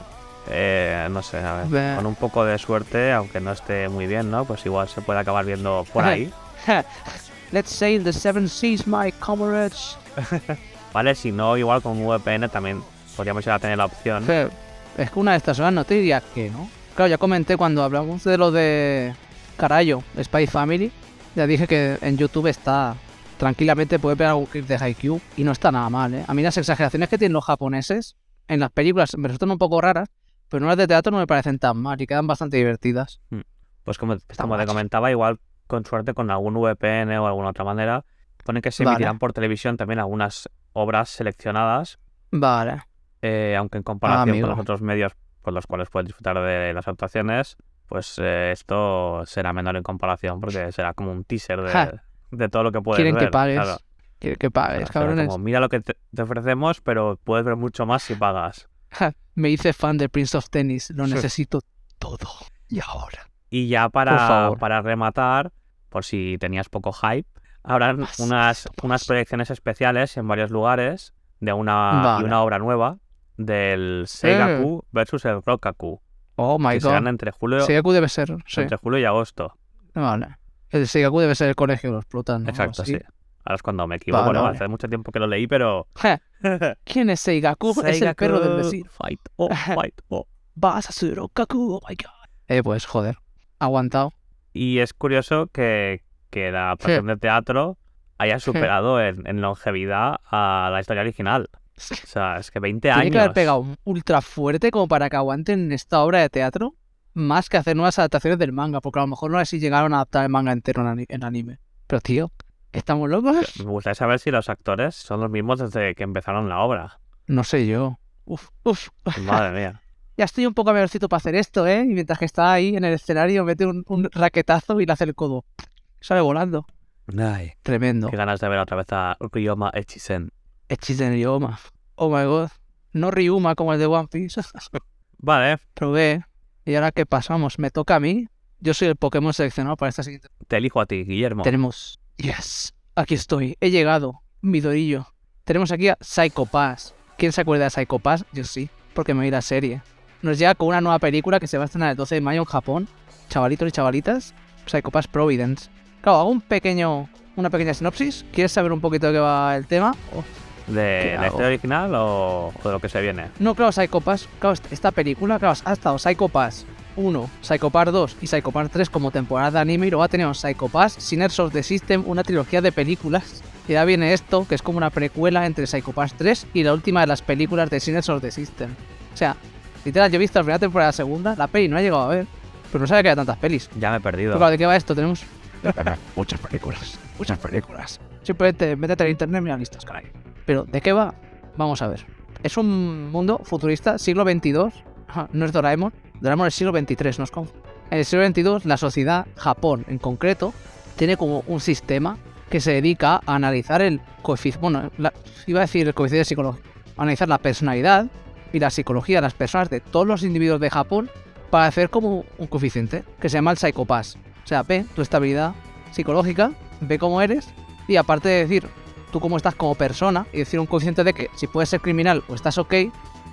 Eh, no sé, a ver. Ve- Con un poco de suerte, aunque no esté muy bien, ¿no? Pues igual se puede acabar viendo por ahí. Let's sail the seven seas, my comrades. Vale, si no, igual con un VPN también podríamos ya tener la opción. Pero es que una de estas horas no te diría que no. Claro, ya comenté cuando hablamos de lo de Carayo, Spy Family. Ya dije que en YouTube está tranquilamente, puede ver algún clip de Haikyuu y no está nada mal, ¿eh? A mí las exageraciones que tienen los japoneses en las películas me resultan un poco raras, pero no las de teatro no me parecen tan mal y quedan bastante divertidas. Pues como, como te comentaba, igual con suerte con algún VPN o alguna otra manera, pone que se Vale. emitirán por televisión también algunas obras seleccionadas, Vale. eh, aunque en comparación con los otros medios por los cuales puedes disfrutar de las actuaciones, pues eh, esto será menor en comparación porque será como un teaser de, Ja. de todo lo que puedes Quieren ver. que pagues. claro. Quieren que pagues, cabrones. como, mira lo que te, te ofrecemos, pero puedes ver mucho más si pagas. Ja, Me hice fan de Prince of Tennis, lo Sí. necesito todo. Y ahora. Y ya para, para rematar, por si tenías poco hype, habrán unas, unas proyecciones especiales en varios lugares de una, una obra nueva del Seigaku versus el Rokaku, Oh my que serán god. entre julio, Seigaku debe ser. Sí. entre julio y agosto. Vale. El Seigaku debe ser el colegio lo explotan. ¿no? Exacto, sí. Ahora es cuando me equivoco, Vale, ¿no? vale. Hace mucho tiempo que lo leí, pero... ¿Quién es Seigaku? Es el perro del Seigaku, vecino. Fight, oh, fight, oh. Vas a ser Okaku, oh my god. Eh, pues joder. Aguantado. Y es curioso que, que la adaptación de teatro haya superado en, en longevidad a la historia original. O sea, es que 20 Tiene años. que haber pegado ultra fuerte como para que aguanten esta obra de teatro. Más que hacer nuevas adaptaciones del manga. Porque a lo mejor no sé si llegaron a adaptar el manga entero en anime. Pero tío, ¿estamos locos? Me gustaría saber si los actores son los mismos desde que empezaron la obra. No sé yo. Uf, uf. Madre mía. Ya estoy un poco mejorcito para hacer esto, ¿eh? Y mientras que está ahí en el escenario, mete un, un raquetazo y le hace el codo. Sale volando. Ay, Tremendo. qué ganas de ver otra vez a Ryoma Echisen. Hechicen Ryoma. Oh my god. No Ryuma como el de One Piece. Vale, Probé. ¿Y ahora qué pasamos? ¿Me toca a mí? Yo soy el Pokémon seleccionado para esta siguiente. te elijo a ti, Guillermo. Tenemos. Yes. Aquí estoy. He llegado. Mi dorillo. Tenemos aquí a Psycho Pass. ¿Quién se acuerda de Psycho Pass? Yo sí. Porque me vi la serie. Nos llega con una nueva película que se va a estrenar el 12 de mayo en Japón. Chavalitos y chavalitas. Psycho Pass Providence. Claro, hago un pequeño. Una pequeña sinopsis. ¿Quieres saber un poquito de qué va el tema? O- ¿De ¿Qué la historia original o, o de lo que se viene? No, claro, Psycho Pass. Claro, est- esta película, claro, ha estado Psycho Pass 1, Psycho Pass 2 y Psycho Pass 3 como temporada de anime y luego ha tenido Psycho Pass, Sinners of the System, una trilogía de películas. Y ya viene esto, que es como una precuela entre Psycho Pass 3 y la última de las películas de Sinners of the System. O sea, literal, yo he visto la primera temporada y la segunda, la peli no ha llegado a ver, pero no sabía que había tantas pelis. Ya me he perdido. Pero claro, ¿de qué va esto? Tenemos Muchas películas, muchas películas. Simplemente métete en internet y mira listas, caray. Pero, ¿de qué va? Vamos a ver. Es un mundo futurista, siglo 22. Ajá, No es Doraemon. Doraemon es siglo 23, no es como. En el siglo 22, la sociedad, Japón en concreto, tiene como un sistema que se dedica a analizar el coeficiente. Bueno, la- iba a decir el coeficiente psicológico. Analizar la personalidad y la psicología de las personas de todos los individuos de Japón para hacer como un coeficiente que se llama el Psychopass. O sea, ve tu estabilidad psicológica, ve cómo eres y aparte de decir tú cómo estás como persona y decir un coeficiente de que si puedes ser criminal o estás ok,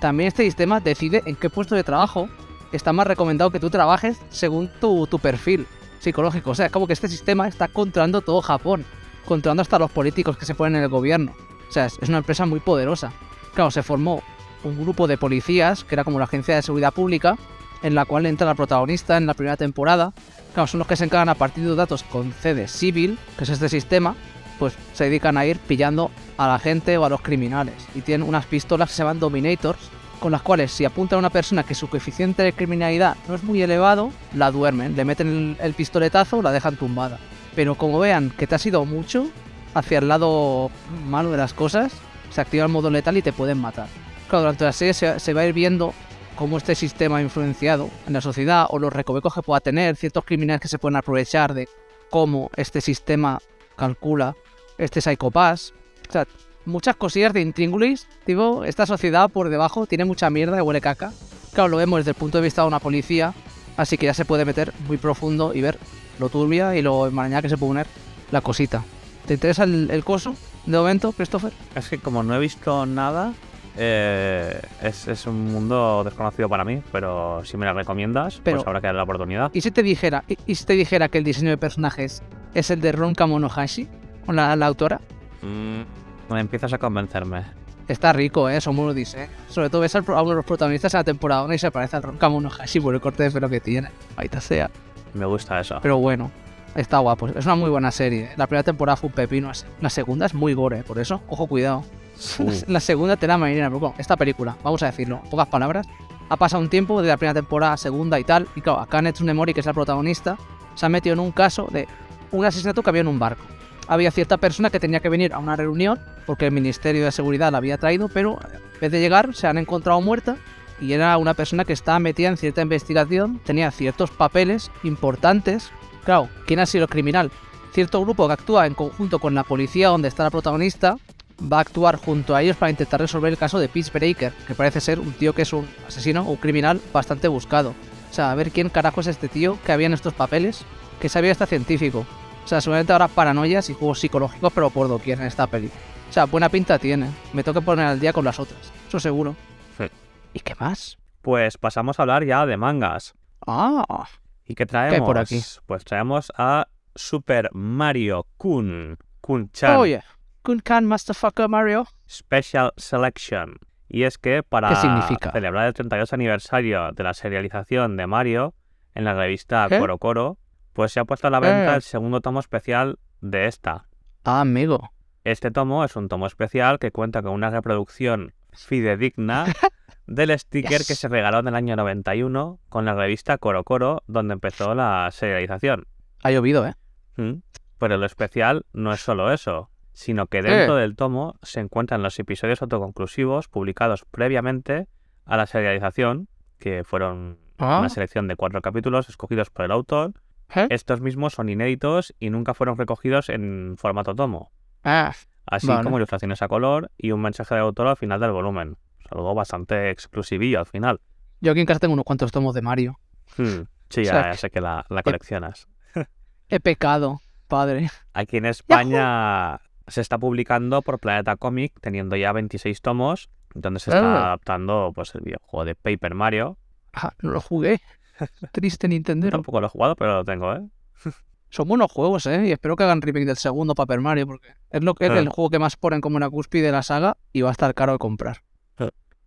también este sistema decide en qué puesto de trabajo está más recomendado que tú trabajes según tu, tu perfil psicológico. O sea, es como que este sistema está controlando todo Japón, controlando hasta los políticos que se ponen en el gobierno. O sea, es, es una empresa muy poderosa. Claro, se formó un grupo de policías, que era como la agencia de seguridad pública, en la cual entra la protagonista en la primera temporada. Claro, son los que se encargan a partir de datos con CD Civil, que es este sistema, pues se dedican a ir pillando a la gente o a los criminales. Y tienen unas pistolas que se llaman Dominators, con las cuales si apuntan a una persona que su coeficiente de criminalidad no es muy elevado, la duermen, le meten el, el pistoletazo, la dejan tumbada. Pero como vean que te has ido mucho hacia el lado malo de las cosas, se activa el modo letal y te pueden matar. Claro, durante la serie se, se va a ir viendo cómo este sistema ha influenciado en la sociedad o los recovecos que pueda tener, ciertos criminales que se pueden aprovechar de cómo este sistema calcula este Psychopass. O sea, muchas cosillas de intríngulis. Tipo, esta sociedad por debajo tiene mucha mierda y huele caca. Claro, lo vemos desde el punto de vista de una policía, así que ya se puede meter muy profundo y ver lo turbia y lo enmarañada que se puede poner la cosita. ¿Te interesa el, el coso de momento, Christopher? Es que como no he visto nada, eh, es, es un mundo desconocido para mí, pero si me la recomiendas, Pero- pues habrá que darle la oportunidad. ¿Y si te dijera, y, y si te dijera que el diseño de personajes es el de Ron Kamonohashi? con la, la autora. Mm, empiezas a convencerme. Está rico, ¿eh? Somuro dice. Sobre todo ves a uno de los protagonistas en la temporada 1 y se parece al Ron Hashi por el corte de pelo que tiene. Ahí está sea. Me gusta eso. Pero bueno, está guapo. Es una muy buena serie. La primera temporada fue un pepino. La segunda es muy gore, ¿eh? por eso, ojo, cuidado. Uh, La segunda te la marinera, pero bueno, esta película, vamos a decirlo, en pocas palabras, ha pasado un tiempo de la primera temporada a segunda y tal, y claro, acá Netsu Mori, que es la protagonista, se ha metido en un caso de un asesinato que había en un barco. Había cierta persona que tenía que venir a una reunión, porque el Ministerio de Seguridad la había traído, pero en vez de llegar, se han encontrado muerta, y era una persona que estaba metida en cierta investigación, tenía ciertos papeles importantes. Claro, ¿quién ha sido el criminal? Cierto grupo que actúa en conjunto con la policía donde está la protagonista, va a actuar junto a ellos para intentar resolver el caso de Peace Breaker, que parece ser un tío que es un asesino, un criminal bastante buscado. O sea, a ver quién carajo es este tío que había en estos papeles, que sabía este científico. O sea, seguramente habrá paranoias y juegos psicológicos, pero por doquier en esta peli. O sea, buena pinta tiene. Me que poner al día con las otras, eso seguro. Sí. ¿Y qué más? Pues pasamos a hablar ya de mangas. Ah, ¿Y qué traemos? por aquí? Pues traemos a Super Mario Kun. Kun-chan oye, Kun Kan Masterfucker Mario. Special Selection. Y es que para celebrar el 32 aniversario de la serialización de Mario en la revista ¿Qué? Coro Coro, pues se ha puesto a la venta Eh. el segundo tomo especial de esta. Ah, amigo. Este tomo es un tomo especial que cuenta con una reproducción fidedigna del sticker Yes. que se regaló en el año 91 con la revista Coro Coro, donde empezó la serialización. Ha llovido, ¿eh? ¿Mm? Pero lo especial no es solo eso, sino que dentro del tomo se encuentran los episodios autoconclusivos publicados previamente a la serialización, que fueron Ah, una selección de cuatro capítulos escogidos por el autor. ¿Eh? Estos mismos son inéditos y nunca fueron recogidos en formato tomo, Ah, así como ilustraciones a color y un mensaje de autor al final del volumen. Es algo bastante exclusivillo al final. yo aquí en casa tengo unos cuantos tomos de Mario. Hmm, Sí, O ya, sea ya que- sé que la, la coleccionas. He pecado, padre. Aquí en España se está publicando por Planeta Comic, teniendo ya 26 tomos, donde se está Ah. adaptando pues, el videojuego de Paper Mario. Ah, no lo jugué. Triste Nintendo. tampoco lo he jugado, pero lo tengo, ¿eh? Son buenos juegos, ¿eh? Y espero que hagan remake del segundo Paper Mario, porque es, lo que, es el juego que más ponen como una cúspide de la saga y va a estar caro de comprar.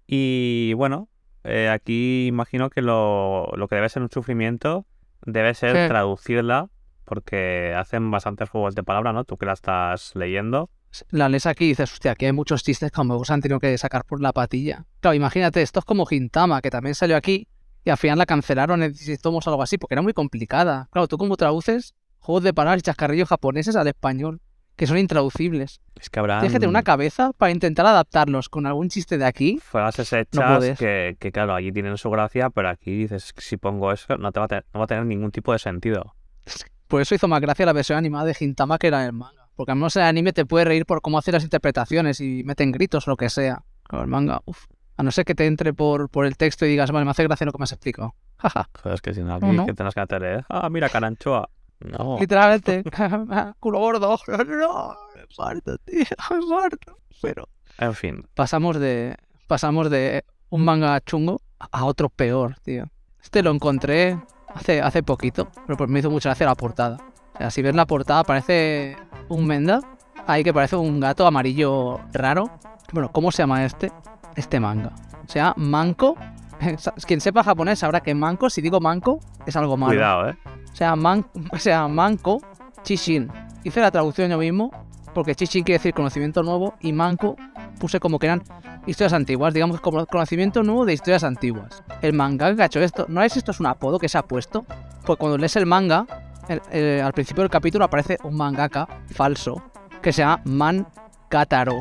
Y bueno, eh, aquí imagino que lo, lo que debe ser un sufrimiento debe ser Sí. traducirla, porque hacen bastantes juegos de palabra, ¿no? Tú que la estás leyendo. La lees aquí y dices, hostia, aquí hay muchos chistes que a lo mejor se han tenido que sacar por la patilla. Claro, imagínate, esto es como Gintama, que también salió aquí y al final la cancelaron en 16 tomos o algo así, porque era muy complicada. Claro, tú cómo traduces juegos de palabras y chascarrillos japoneses al español, que son intraducibles. Es que habrán Tienes que tener una cabeza para intentar adaptarlos con algún chiste de aquí. frases No hechas puedes. que, que, claro, allí tienen su gracia, pero aquí dices, si pongo eso, no, te va a tener, no va a tener ningún tipo de sentido. Por eso hizo más gracia la versión animada de Gintama que era el manga. Porque al menos el anime te puede reír por cómo hace las interpretaciones y meten gritos o lo que sea. Pero el manga, uff. A no ser que te entre por, por el texto y digas, vale, me hace gracia lo que me has explicado. Jaja. Joder, es que si no, aquí No, que tengas que hacer. Ah, mira, Caranchoa. No. Literalmente, culo gordo. No, me parto, tío, me parto. Pero En fin. pasamos de pasamos de un manga chungo a otro peor, tío. Este lo encontré hace, hace poquito, pero pues me hizo mucha gracia la portada. O sea, si ves la portada parece un menda, ahí que parece un gato amarillo raro. Bueno, ¿cómo se llama este? Este manga. O sea, Manco. Quien sepa japonés sabrá que Manco, si digo Manco, es algo malo. Cuidado, ¿eh? O sea, man, o sea, manco, chishin. Hice la traducción yo mismo, porque chishin quiere decir conocimiento nuevo, y manco puse como que eran historias antiguas, digamos como conocimiento nuevo de historias antiguas. El manga que ha hecho esto, ¿no es esto es un apodo que se ha puesto? Pues cuando lees el manga, el- el- al principio del capítulo aparece un mangaka falso, que se llama Man Gataro.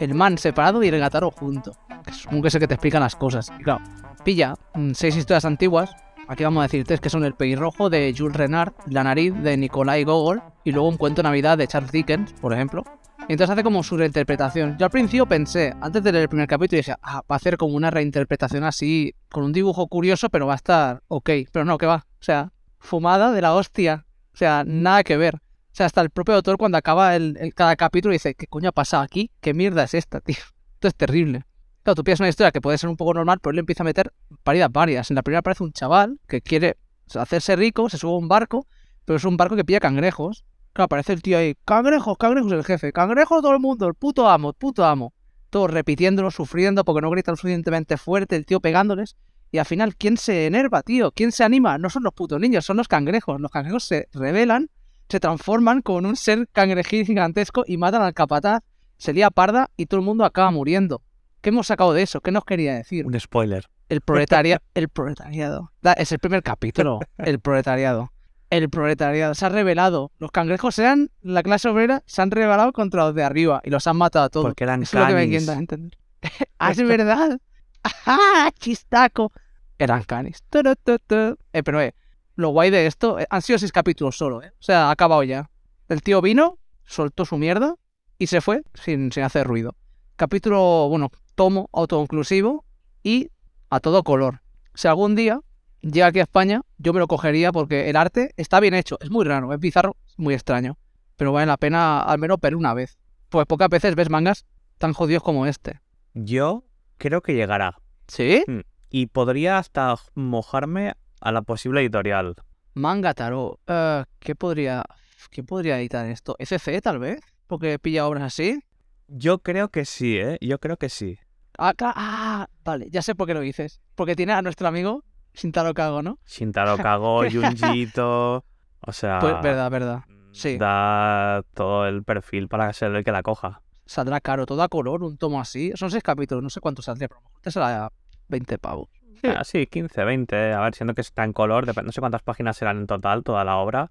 El man separado y el Gataro junto. Supongo que es el que te explica las cosas. Y claro, pilla mm, seis historias antiguas, Aquí vamos a decir tres que son El pelirrojo de Jules Renard, La nariz de Nikolai Gogol y luego un cuento de Navidad de Charles Dickens, por ejemplo. Y entonces hace como su reinterpretación. Yo al principio pensé, antes de leer el primer capítulo, dije, ah, va a hacer como una reinterpretación así, con un dibujo curioso, pero va a estar ok. Pero no, que va. O sea, fumada de la hostia. O sea, nada que ver. O sea, hasta el propio autor cuando acaba el- cada capítulo dice, ¿qué coño ha pasado aquí? ¿Qué mierda es esta, tío? Esto es terrible. Claro, tú piensas una historia que puede ser un poco normal, pero él empieza a meter paridas varias. En la primera aparece un chaval que quiere hacerse rico, se sube a un barco, pero es un barco que pilla cangrejos. Claro, aparece el tío ahí, cangrejos, cangrejos el jefe, cangrejos todo el mundo, el puto amo, el puto amo. Todos repitiéndolo, sufriendo porque no gritan lo suficientemente fuerte, el tío pegándoles. Y al final, ¿quién se enerva, tío? ¿Quién se anima? No son los putos niños, son los cangrejos. Los cangrejos se rebelan, se transforman con un ser cangrejín gigantesco y matan al capataz. Se lía parda y todo el mundo acaba muriendo. ¿Qué hemos sacado de eso? ¿Qué nos quería decir? Un spoiler. El proletariado. el proletariado. Es el primer capítulo. El proletariado. El proletariado. Se ha revelado. Los cangrejos eran la clase obrera, se han rebelado contra los de arriba y los han matado a todos. Porque eran es lo que me canis. quieren entender. ah, es verdad. ¡Ah, chistaco! Eran canis. Eh, pero eh, lo guay de esto, eh, han sido seis capítulos solo, eh. O sea, ha acabado ya. El tío vino, soltó su mierda y se fue sin, sin hacer ruido. Capítulo, bueno, tomo autoinclusivo y a todo color. Si algún día llega aquí a España, yo me lo cogería porque el arte está bien hecho. Es muy raro, es bizarro, es muy extraño. Pero vale la pena al menos ver una vez. Pues pocas veces ves mangas tan jodidos como este. Yo creo que llegará. ¿Sí? Y podría hasta mojarme a la posible editorial. Manga Taro. Eh, ¿Qué podría. ¿Qué podría editar esto? ¿SC tal vez? Porque pilla obras así. Yo creo que sí, ¿eh? Yo creo que sí. Ah, cla- ah, vale, ya sé por qué lo dices. Porque tiene a nuestro amigo Shintaro Kago, ¿no? Shintaro Kago, Junjito. O sea. Pues verdad, verdad. Sí. Da todo el perfil para ser el que la coja. Saldrá caro, todo a color, un tomo así. Son seis capítulos, no sé cuánto saldría, pero a lo mejor te saldrá 20 pavos. Sí. Ah, sí, 15, 20. A ver, siendo que está en color, no sé cuántas páginas serán en total toda la obra.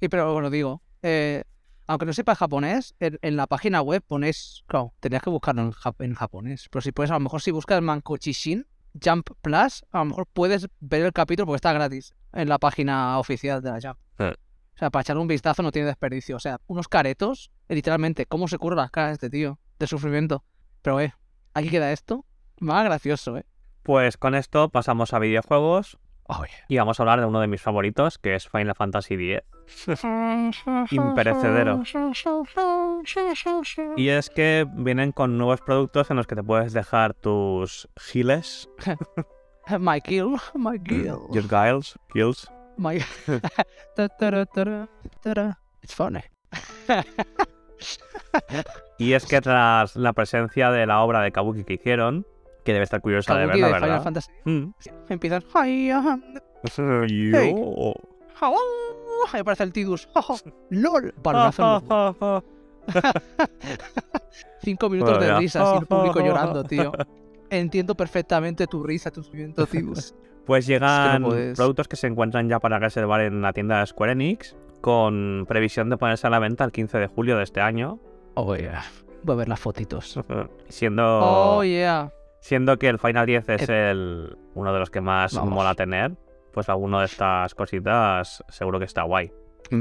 Y pero bueno, digo, eh, aunque no sepas japonés, en, en la página web pones, claro, tenías que buscarlo en, jap- en japonés, pero si puedes, a lo mejor si buscas Mankochishin Jump Plus, a lo mejor puedes ver el capítulo porque está gratis en la página oficial de la Jump. Eh. O sea, para echarle un vistazo no tiene desperdicio. O sea, unos caretos, literalmente, cómo se curran las caras de este tío, de sufrimiento. Pero, eh, aquí queda esto. Más gracioso, eh. Pues con esto pasamos a videojuegos Oh, yeah. y vamos a hablar de uno de mis favoritos, que es Final Fantasy X. Imperecedero. Y es que vienen con nuevos productos en los que te puedes dejar tus giles, My kill, my kill. your guiles, kills. My... It's funny. Y es que tras la presencia de la obra de Kabuki que hicieron, que debe estar curiosa de verla, de Final ¿verdad? Fantasy. Mm. Empiezan. "Hi, um, Yo. hello". Ahí aparece el Tidus. ¡Lol! Balonazo. Cinco minutos de risas y el público llorando, tío. Entiendo perfectamente tu risa, tu sufrimiento, Tidus. Pues llegan productos que se encuentran ya para reservar en la tienda de Square Enix, con previsión de ponerse a la venta el 15 de julio de este año, Oh, yeah. Voy a ver las fotitos. siendo, Oh, yeah. Siendo que el Final 10 es el, uno de los que más Vamos. mola tener, pues alguno de estas cositas seguro que está guay.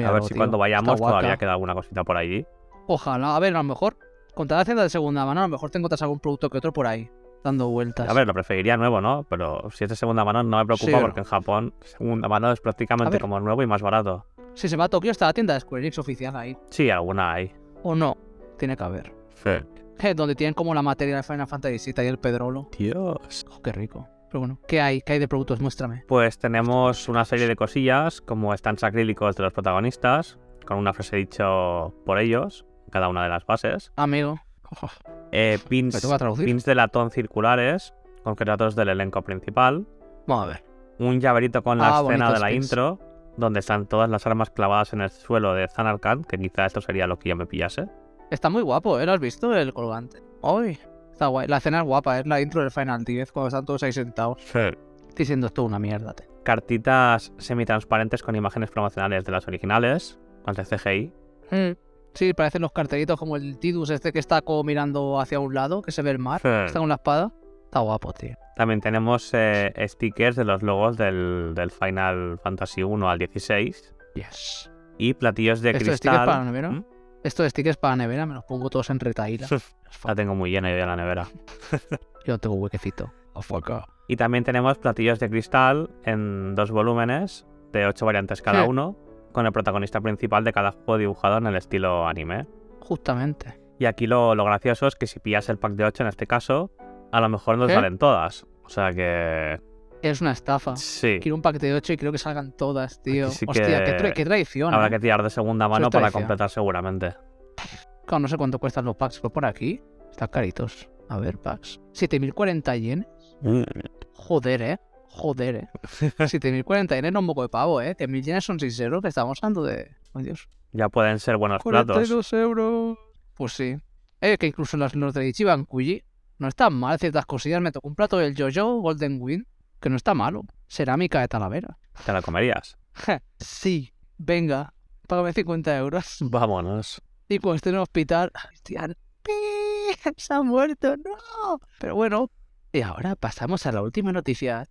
a ver si tío. cuando vayamos todavía queda alguna cosita por allí. Ojalá, a ver, a lo mejor, con la tienda de segunda mano, a lo mejor te encuentras algún producto que otro por ahí, dando vueltas. A ver, lo preferiría nuevo, ¿no? Pero si es de segunda mano no me preocupa Sí, ¿no? porque en Japón segunda mano es prácticamente como nuevo y más barato. Si se va a Tokio, está la tienda de Square Enix oficial ahí. Sí, alguna hay. O no, tiene que haber. Sí. Eh, Donde tienen como la materia de Final Fantasy VII y el Pedrolo. Dios. Oh, qué rico. Pero bueno, ¿qué hay? ¿Qué hay de productos? Muéstrame. Pues tenemos una serie de cosillas, como stands acrílicos de los protagonistas, con una frase dicho por ellos, cada una de las bases. Amigo. Oh, Eh, me pins, pins de latón circulares, con retratos del elenco principal. Vamos a ver. Un llaverito con la Ah, escena de la pins. intro, donde están todas las armas clavadas en el suelo de Zanarkand, que quizá esto sería lo que yo me pillase. Está muy guapo, ¿eh? ¿Lo has visto? El colgante. ¡Uy! Está guay. La escena es guapa, es la intro del Final 10, cuando están todos ahí sentados. Estoy diciendo esto una mierda, te. Cartitas semitransparentes con imágenes promocionales de las originales, con el CGI. Mm. Sí, parecen los cartelitos como el Tidus este que está como mirando hacia un lado, que se ve el mar. Está con la espada. Está guapo, tío. También tenemos eh, stickers de los logos del, del Final Fantasy 1 al 16 Yes. y platillos de ¿Esto de cristal. stickers para nevera? ¿Mm? Esto de stickers para la nevera me los pongo todos en retaíla. La tengo muy llena yo de la nevera. Yo no tengo huequecito. Oh, fuck. Y también tenemos platillos de cristal en dos volúmenes de 8 variantes cada Sí. uno, con el protagonista principal de cada juego dibujado en el estilo anime. Justamente. Y aquí lo, lo gracioso es que si pillas el pack de 8 en este caso, a lo mejor no ¿Qué? salen todas. O sea que Es una estafa. Sí. Quiero un paquete de 8 y creo que salgan todas, tío. sí Hostia, que qué, tra- qué traición. Habrá ¿eh? que tirar de segunda mano es para completar seguramente. Claro, no sé cuánto cuestan los packs, pero por aquí están caritos. A ver, packs. 7040 yenes. Joder, eh. Joder, eh. 7040 yenes no es un poco de pavo, eh. Que 1000 yenes son 6 euros, que estamos hablando de. Oh, Dios. Ya pueden ser buenos platos. 42 euros. Pues sí. Eh, que incluso los, los de Ichiban Kuji no están mal ciertas cosillas. Me tocó un plato del Jojo Golden Wind, que no está malo. Cerámica de Talavera. ¿Te la comerías? sí, venga, págame 50 euros. Vámonos. Y cuando esté en el hospital, Cristian, se ha muerto, no. Pero bueno, y ahora pasamos a la última noticia.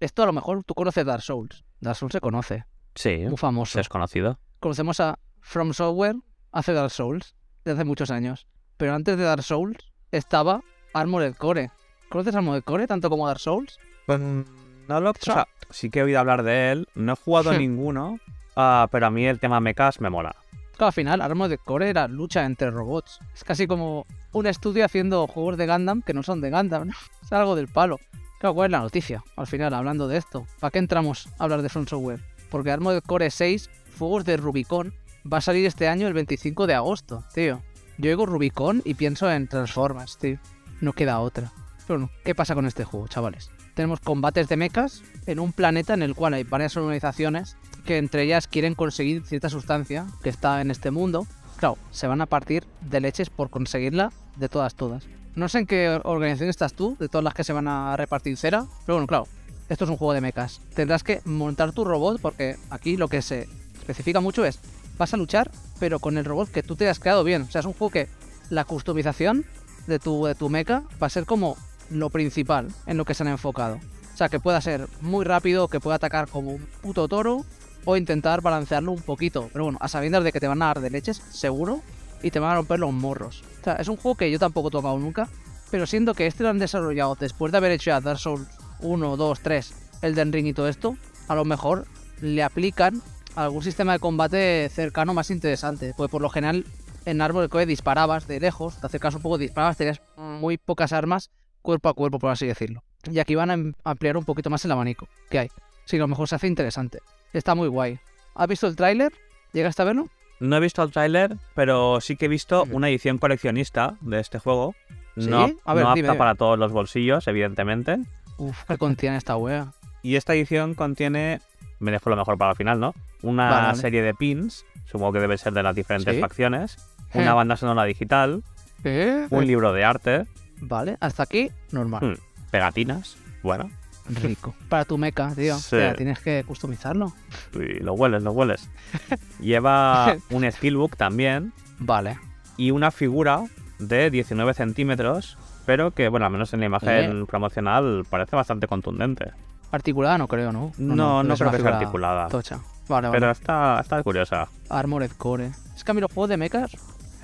Esto a lo mejor tú conoces Dark Souls. Dark Souls se conoce, Sí, muy famoso. desconocido. Conocemos a From Software hace Dark Souls, desde hace muchos años. Pero antes de Dark Souls estaba Armored Core. ¿Conoces Armored Core tanto como Dark Souls? Pues no lo... O sea, sí que he oído hablar de él. No he jugado Hmm. ninguno. ah, pero a mí el tema mechas me mola. Claro, al final, Armored Core era lucha entre robots. Es casi como un estudio haciendo juegos de Gundam que no son de Gundam, ¿no? Es algo del palo. Claro, ¿cuál es la noticia? Al final, hablando de esto. ¿Para qué entramos a hablar de From Software? Porque Armored Core 6, Fuegos de Rubicon, va a salir este año el 25 de agosto, tío. Yo digo Rubicon y pienso en Transformers, tío. No queda otra. Pero no, ¿qué pasa con este juego, chavales? Tenemos combates de mechas en un planeta en el cual hay varias organizaciones que entre ellas quieren conseguir cierta sustancia que está en este mundo. Claro, se van a partir de leches por conseguirla de todas, todas. No sé en qué organización estás tú, de todas las que se van a repartir cera, pero bueno, claro, esto es un juego de mechas. Tendrás que montar tu robot porque aquí lo que se especifica mucho es, vas a luchar, pero con el robot que tú te has creado bien. O sea, es un juego que la customización de tu, de tu mecha va a ser como lo principal en lo que se han enfocado. O sea, que pueda ser muy rápido, que pueda atacar como un puto toro, o intentar balancearlo un poquito. Pero bueno, a sabiendas de que te van a dar de leches, seguro, y te van a romper los morros. O sea, es un juego que yo tampoco he tocado nunca, pero siento que este lo han desarrollado después de haber hecho ya Dark Souls 1, 2, 3, Elden Ring y todo esto, a lo mejor le aplican algún sistema de combate cercano más interesante. Porque por lo general en Árbol Core disparabas de lejos, te acercas un poco, disparabas, tenías muy pocas armas cuerpo a cuerpo, por así decirlo. Y aquí van a em- ampliar un poquito más el abanico que hay. Sí, a lo mejor se hace interesante. Está muy guay. ¿Has visto el tráiler? ¿Llegaste a verlo? No he visto el tráiler, pero sí que he visto una edición coleccionista de este juego. ¿Sí? No, A ver, no dime, apta dime. para todos los bolsillos, evidentemente. Uf, ¿qué contiene esta wea? Y esta edición contiene, me dejo lo mejor para el final, ¿no? Una Vale, serie de pins, supongo que debe ser de las diferentes Sí. facciones. Una Eh. banda sonora digital, ¿Eh? un libro de arte, Vale, hasta aquí, normal. Hmm. pegatinas, bueno, Rico. Para tu mecha, tío. Sí. O sea, tienes que customizarlo. y lo hueles, lo hueles. Lleva un steelbook también Vale. y una figura de 19 centímetros, pero que, bueno, al menos en la imagen Eh. promocional parece bastante contundente. Articulada no creo, ¿no? No, no, es creo una que sea articulada, Tocha. Vale, vale. pero está, está curiosa. Armored Core. Es que a mí los juegos de mechas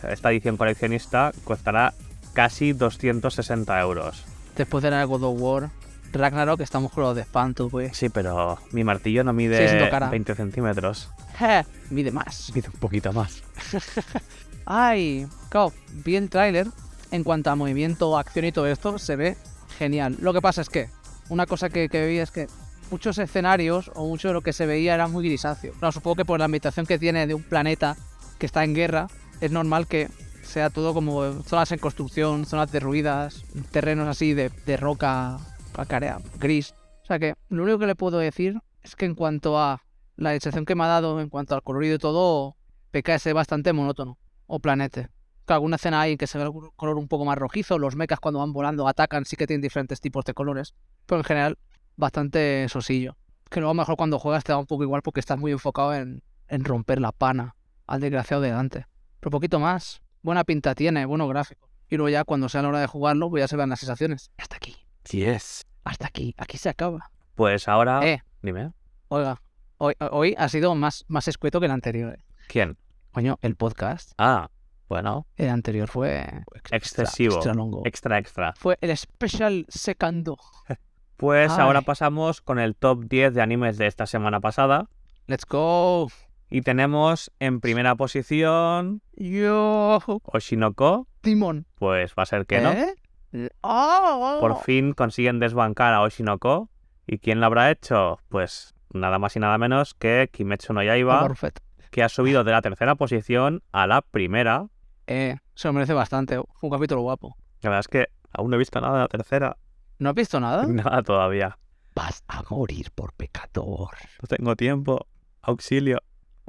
Esta edición coleccionista costará casi 260 euros. después de la God of War, Ragnarok, estamos con los de espanto, pues. Sí, pero mi martillo no Sí, mide cara. 20 centímetros. Je, Mide más. Mide un poquito más. Ay, claro, vi el tráiler. En cuanto a movimiento, acción y todo esto, se ve genial. Lo que pasa es que, una cosa que, que vi es que muchos escenarios o mucho de lo que se veía era muy grisáceo. Claro, supongo que por la ambientación que tiene de un planeta que está en guerra, es normal que sea todo como zonas en construcción, zonas derruidas, terrenos así de, roca calcárea, gris. O sea que lo único que le puedo decir es que en cuanto a la sensación que me ha dado, en cuanto al colorido y todo, PKS bastante monótono. O planete. Que alguna escena hay que se ve el color un poco más rojizo. Los mechas cuando van volando atacan, sí que tienen diferentes tipos de colores. Pero en general, bastante sosillo. Que luego mejor cuando juegas te da un poco igual porque estás muy enfocado en, en romper la pana al desgraciado de delante. Pero poquito más. Buena pinta tiene, buenos gráficos. Y luego ya cuando sea la hora de jugarlo, pues ya se vean las sensaciones. Hasta aquí. Yes. Hasta aquí. Aquí se acaba. Pues ahora. Eh. Dime. Oiga, hoy, hoy ha sido más, más escueto que el anterior. eh. ¿Quién? Coño, el podcast. Ah, bueno. El anterior fue extra- Excesivo. extra longo. Extra, extra. Fue el Special Secando. Pues Ay. ahora pasamos con el top 10 de animes de esta semana pasada. Let's go. Y tenemos en primera posición Yo. Oshinoko. Timón. Pues va a ser que no. ¿Eh? ¡Oh! Por fin consiguen desbancar a Oshinoko. ¿Y quién lo habrá hecho? Pues nada más y nada menos que Kimetsu no Yaiba, Fett. que ha subido de la tercera posición a la primera. Eh, se lo merece bastante. Un capítulo guapo. La verdad es que aún no he visto nada de la tercera. ¿No has visto nada? Nada todavía. Vas a morir por pecador. No tengo tiempo. Auxilio.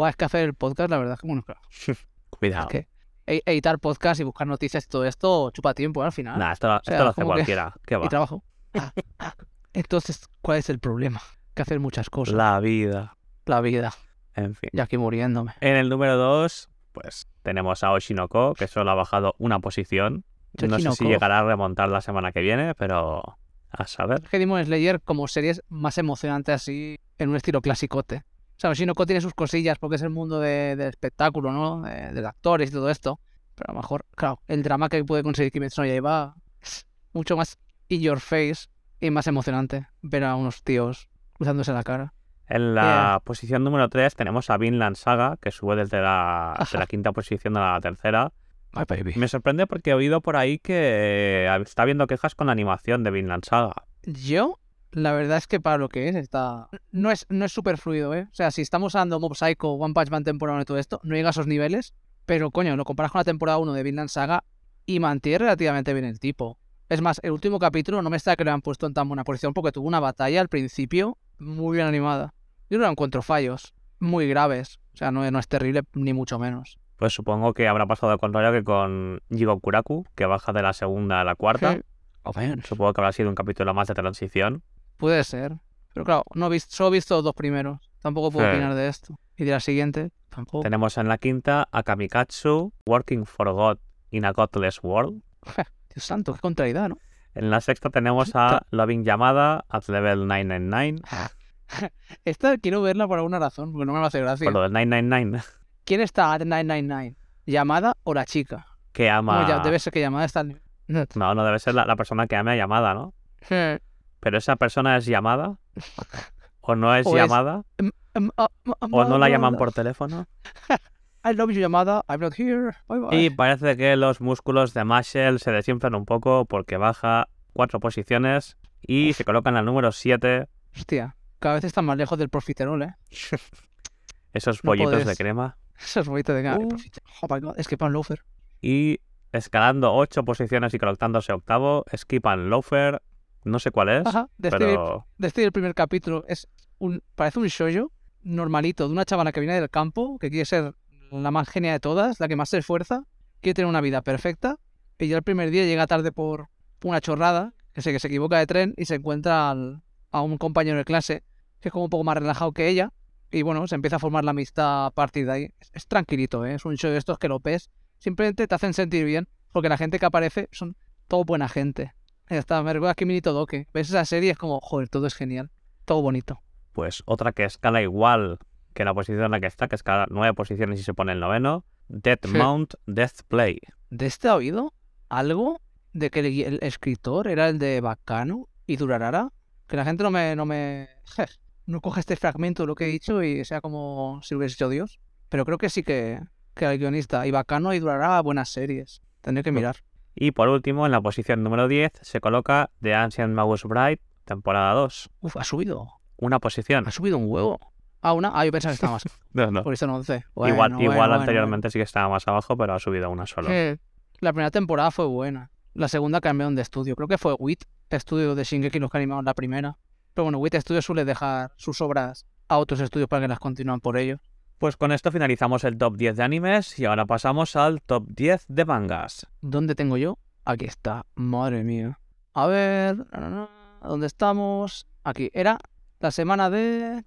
Buah, es que hacer el podcast, la verdad es que, bueno, claro, Cuidado. es que e- editar podcast y buscar noticias y todo esto chupa tiempo ¿eh? al final. Nah, esto, lo- sea, esto lo hace como que- cualquiera. ¿Qué va? y trabajo. Ah, ah. Entonces, ¿cuál es el problema? Que hacer muchas cosas. La vida. La vida. En fin. Y aquí muriéndome. En el número 2, pues tenemos a Oshinoko, que solo ha bajado una posición. No sé si llegará a remontar la semana que viene, pero a saber. Es que Demon Slayer como series más emocionante así en un estilo clasicote. O sea, Oshinoko tiene sus cosillas porque es el mundo de- del espectáculo, ¿no? De, de actores y todo esto. Pero a lo mejor, claro, el drama que puede conseguir Kimetsu no Yaiba es mucho más in your face y más emocionante ver a unos tíos cruzándose la cara. En la posición número 3 tenemos a Vinland Saga, que sube desde la, de la quinta posición a la tercera. My baby. Me sorprende porque he oído por ahí que eh, está habiendo quejas con la animación de Vinland Saga. Yo, la verdad es que para lo que es, está. No es, no es súper fluido, ¿eh? O sea, si estamos hablando Mob Psycho, One Punch Man temporada 1 y todo esto, no llega a esos niveles. Pero coño, lo comparas con la temporada 1 de Vinland Saga y mantiene relativamente bien el tipo. Es más, el último capítulo no me está que lo han puesto en tan buena posición porque tuvo una batalla al principio muy bien animada. Yo no encuentro fallos muy graves. O sea, no, no es terrible ni mucho menos. Pues supongo que habrá pasado con rollo que con Jigo Kuraku, que baja de la segunda a la cuarta. Sí. Supongo que habrá sido un capítulo más de transición. Puede ser. Pero claro, no he visto, solo he visto los dos primeros. Tampoco puedo Sí. opinar de esto. Y de la siguiente, tampoco. Tenemos en la quinta a Kamikatsu, Working for God in a Godless World. Dios santo, qué contrariedad, ¿no? En la sexta tenemos a Loving Yamada at level 999. Esta quiero verla por alguna razón, porque no me hace gracia. Por lo del 999, ¿Quién está at 999? ¿Llamada o la chica? que ama... No, ya, debe ser que llamada está. No, no debe ser la, la persona que ame a llamada, ¿no? Hmm. Pero esa persona es llamada o no es O es llamada Um, uh, uh, o no la llaman por teléfono. I love you, llamada. I'm not here. Bye bye. Y parece que los músculos de Marshall se desinflan un poco porque baja cuatro posiciones y se coloca en el número 7 Hostia, cada vez está más lejos del profiterol, ¿eh? esos No pollitos de crema. Eso es bonito de ganar. Uh. Oh my god, es que pan loafer. Y escalando ocho posiciones y colocándose octavo, Skip and Loafer. No sé cuál es, Ajá, de este, pero de este el primer capítulo es un. Parece un shoujo normalito de una chavala que viene del campo, que quiere ser la más genia de todas, la que más se esfuerza, quiere tener una vida perfecta, y ya el primer día llega tarde por una chorrada, que sé que se equivoca de tren y se encuentra al- a un compañero de clase que es como un poco más relajado que ella, y bueno, se empieza a formar la amistad a partir de ahí. Es, es tranquilito, ¿eh? es un show de estos que lo ves, simplemente te hacen sentir bien, porque la gente que aparece son todo buena gente. Ya está, me recuerda a Kimi to Doke. Ves esa serie es como, joder, todo es genial, todo bonito. pues otra que escala igual que la posición en la que está, que escala nueve posiciones y se pone el noveno. Death Sí. Mount, Death Play. ¿De este ha oído algo de que el, el escritor era el de Bacano y Durarara? Que la gente no me, no me, no coge este fragmento de lo que he dicho y sea como si lo hubiese hecho Dios. Pero creo que sí que, que el guionista. Y Bacano y Durarara, buenas series. Tendré que mirar. Y por último, en la posición número 10 se coloca The Ancient Magus Bride, temporada 2. Uf, ha subido. Una posición. Ha subido un huevo. Ah, una. Ah, yo pensaba que estaba más. No, no. Por eso no 11. igual Bueno, igual bueno, anteriormente sí que estaba más abajo, pero ha subido una solo. Eh, La primera temporada fue buena. La segunda cambiaron de estudio. Creo que fue WIT, estudio de Shingeki los que animaron la primera. Pero bueno, WIT Studio suele dejar sus obras a otros estudios para que las continúen por ellos. Pues con esto finalizamos el top 10 de animes y ahora pasamos al top 10 de mangas. ¿Dónde tengo yo? Aquí está. Madre mía. A ver. ¿Dónde estamos? Aquí. Era la semana de...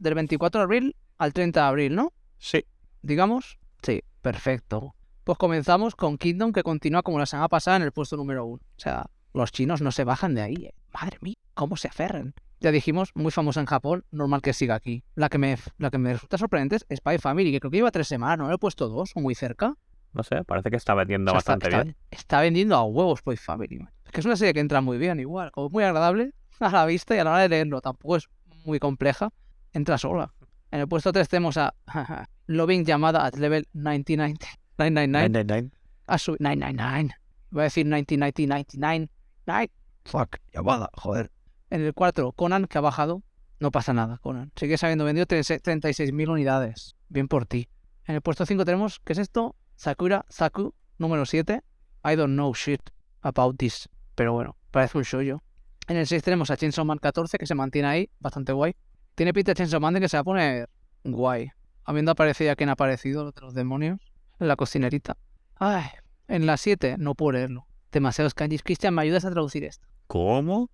del 24 de abril al 30 de abril, ¿no? Sí. digamos. Sí, perfecto. Pues comenzamos con Kingdom, que continúa como la semana pasada en el puesto número uno. O sea, los chinos no se bajan de ahí. eh. Madre mía, cómo se aferran. Ya dijimos, muy famosa en Japón, normal que siga aquí. La que me, la que me resulta sorprendente es Spy Family, que creo que lleva tres semanas, ¿no? Le he puesto dos o muy cerca. No sé, parece que está vendiendo O sea, está- bastante está, bien. está vendiendo a huevos Spy Family. man. Es que es una serie que entra muy bien, igual. Como muy agradable a la vista y a la hora de leerlo. Tampoco es muy compleja. Entra sola. En el puesto 3 tenemos a Loving llamada at level 99. 999. Ha subido 999. Voy a decir 1999. Ay. Fuck, llamada, joder. En el 4, Conan, que ha bajado. No pasa nada, Conan. Sigues habiendo vendido 36.000 unidades. Bien por ti. En el puesto 5 tenemos, ¿qué es esto? Sakura Saku, número 7. I don't know shit about this. Pero bueno, parece un shoyo. En el 6 tenemos a Chainsaw Man 14, que se mantiene ahí, bastante guay. Tiene pinta de Chainsaw Man de que se va a poner guay. Habiendo aparecido ya quien ha aparecido, los de los demonios, la cocinerita. Ay, en la 7, no puedo leerlo. Demasiados kanjis. Cristian, ¿me ayudas a traducir esto? ¿Cómo?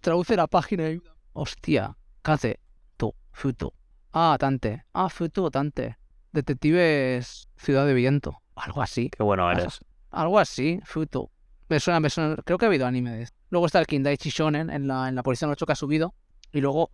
Traduce la página. y. Hostia. Kaze. To. Futo. Ah, Tante. Ah, Futo, Tante. Detectives Ciudad de Viento. Algo así. Qué bueno eres. Algo así. Futo. Me suena, me suena- Creo que ha habido anime de esto. Luego está el Kindaichi Shonen en la, en la posición 8 que ha subido. Y luego,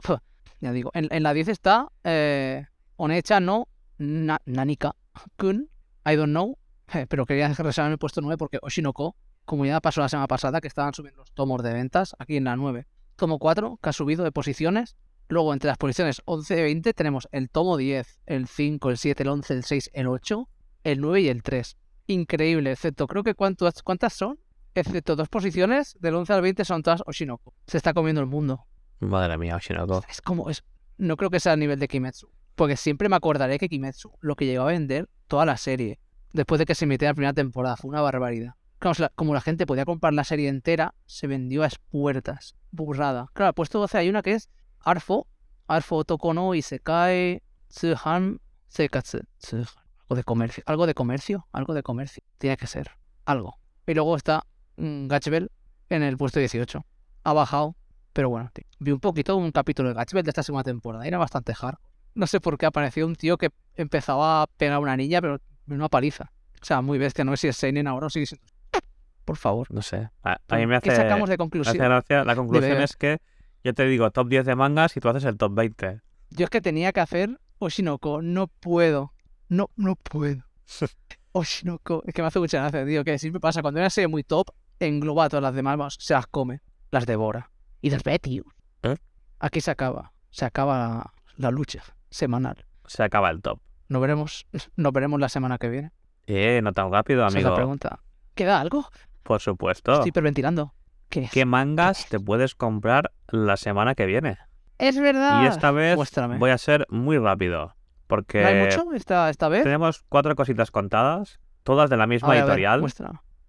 ya digo, en, en la 10 está eh, Onecha no Na- Nanika Kun. I don't know. Eh, pero quería reservarme el puesto 9 porque Oshinoko, como ya pasó la semana pasada, que estaban subiendo los tomos de ventas, aquí en la 9. Tomo 4, que ha subido de posiciones. Luego, entre las posiciones 11 y 20, tenemos el tomo 10, el 5, el 7, el 11, el 6, el 8, el 9 y el 3. Increíble, excepto, creo que cuántas, ¿cuántas son? Excepto dos posiciones, del 11 al 20 son todas Oshinoko. Se está comiendo el mundo. Madre mía, Oshinoko. Es como, es, no creo que sea a nivel de Kimetsu. Porque siempre me acordaré que Kimetsu, lo que llegó a vender toda la serie, después de que se emitiera la primera temporada, fue una barbaridad. Como la gente podía comprar la serie entera, se vendió a espuertas. Burrada. Claro, puesto 12 hay una que es Arfo, Arfo Tokono Isekai Tsuhan Seikatsu. Tsuhan. Algo de comercio. Algo de comercio. Algo de comercio. Tiene que ser. Algo. Y luego está mm, Gatchbell en el puesto 18. Ha bajado. Pero bueno, vi un poquito un capítulo de Gatchbell de esta segunda temporada. y Era bastante hard. No sé por qué apareció un tío que empezaba a pegar a una niña, pero una paliza. O sea, muy bestia. No sé si es Seinen ahora o sigue siendo. Por favor. No sé. A, a mí me hace, ¿Qué sacamos de me hace conclusión? gracia. La conclusión es que yo te digo top 10 de mangas y tú haces el top 20. Yo es que tenía que hacer Oshinoko. No puedo. No, no puedo. Oshinoko. Es que me hace mucha gracia, tío. Que siempre pasa. Cuando una serie muy top, engloba a todas las demás, vamos, se las come. Las devora. Y las ve, tío. ¿Eh? Aquí se acaba. Se acaba la lucha semanal. Se acaba el top. Nos veremos, nos veremos la semana que viene. Eh, no tan rápido, Esa es la amigo. pregunta. ¿Queda algo? Por supuesto. Estoy hiperventilando. ¿Qué mangas te puedes comprar la semana que viene? Es verdad. Y esta vez Muéstrame. voy a ser muy rápido. Porque ¿No hay mucho esta, esta vez? tenemos cuatro cositas contadas, todas de la misma ver, ver, editorial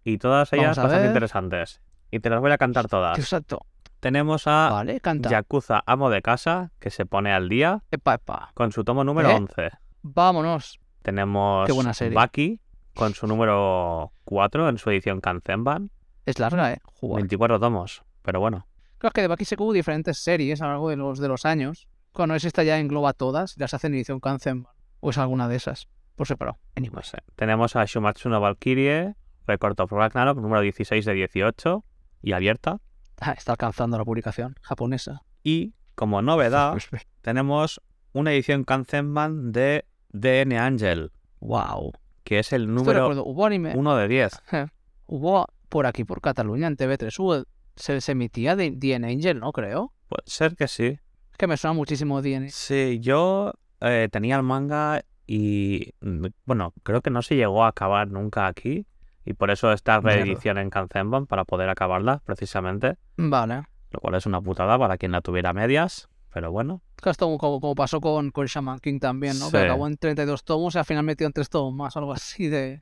y todas ellas bastante interesantes. Y te las voy a cantar todas. Exacto. Tenemos a Vale, canta. Yakuza Amo de Casa, que se pone al día Epa, epa. con su tomo número ¿Eh? 11. Vámonos. Tenemos Qué buena serie. Baki con su número 4 en su edición Kanzenban. Es larga, ¿eh? Jugar. 24 tomos, pero bueno. Es que de Baki Seku hubo diferentes series a lo largo de los, de los años. Cuando es esta ya engloba todas y las hace en edición Kanzenban. O es alguna de esas. Por separado. No Anyway. sé. Tenemos a Shumatsu no Valkyrie, Record of Ragnarok, número 16 de 18 y abierta. Ah, Está alcanzando la publicación japonesa. Y como novedad, tenemos una edición Kanzenban de DN Angel, wow. Que es el número recuerdo. 1 de 10. Hubo por aquí, por Cataluña, en TV3. Hubo, se, se emitía de Angel, ¿no? Creo. Puede ser que sí. Es que me suena muchísimo DNA. Sí, yo eh, tenía el manga y mm, bueno, creo que no se llegó a acabar nunca aquí. Y por eso esta Mierda. reedición en Kanzenban para poder acabarla, precisamente. Vale. Lo cual es una putada para quien la tuviera a medias. Pero bueno, Esto como, como pasó con, con Shaman King también, ¿no? Sí. Que acabó en 32 tomos y al final metió en 3 tomos más, algo así de...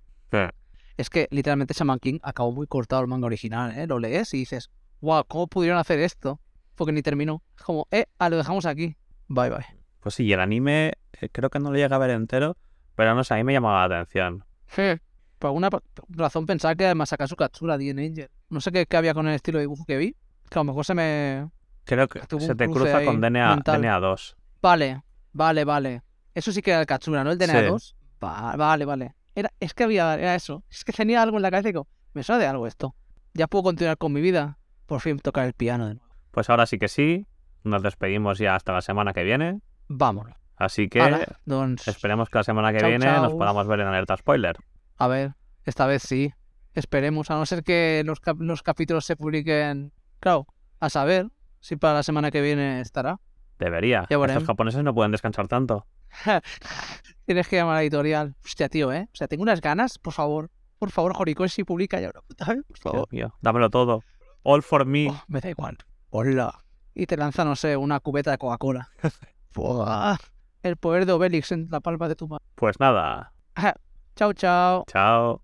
Es que literalmente Shaman King acabó muy cortado el manga original, ¿eh? Lo lees y dices, wow, ¿cómo pudieron hacer esto? Porque ni terminó. Es como, eh, ah, lo dejamos aquí. Bye, bye. pues sí, el anime eh, creo que no lo llega a ver entero. Pero no sé, a mí me llamaba la atención. Je, Por alguna razón pensaba que Masakazu Katsura, The Angel. No sé qué, qué había con el estilo de dibujo que vi. Que a lo mejor se me... Creo que Tuvo se te cruza con DNA. DNA 2. Vale, vale, vale. Eso sí que era el Katsura, ¿no? El DNA Sí. 2. Va- vale, vale. Era, es que había, era eso. Es que tenía algo en la cabeza y digo, me suena de algo esto. Ya puedo continuar con mi vida. Por fin tocar el piano de nuevo. Pues ahora sí que sí. Nos despedimos ya hasta la semana que viene. Vámonos. Así que doncs, esperemos que la semana que viene nos podamos ver en alerta spoiler. a ver, esta vez sí. Esperemos, a no ser que los, cap- los capítulos se publiquen. Claro, a saber si para la semana que viene estará. Debería. Ya. Estos japoneses no pueden descansar tanto. Tienes que llamar a la editorial. Hostia, tío, ¿eh? O sea, tengo unas ganas, por favor. Por favor, Horikoshi, publica ya una puta vez, por Dios favor. mío, dámelo todo. All for me. Oh, me da igual. Hola. Y te lanza, no sé, una cubeta de Coca-Cola. El poder de Obelix en la palma de tu mano. Pues nada. Chao, chao. Chao.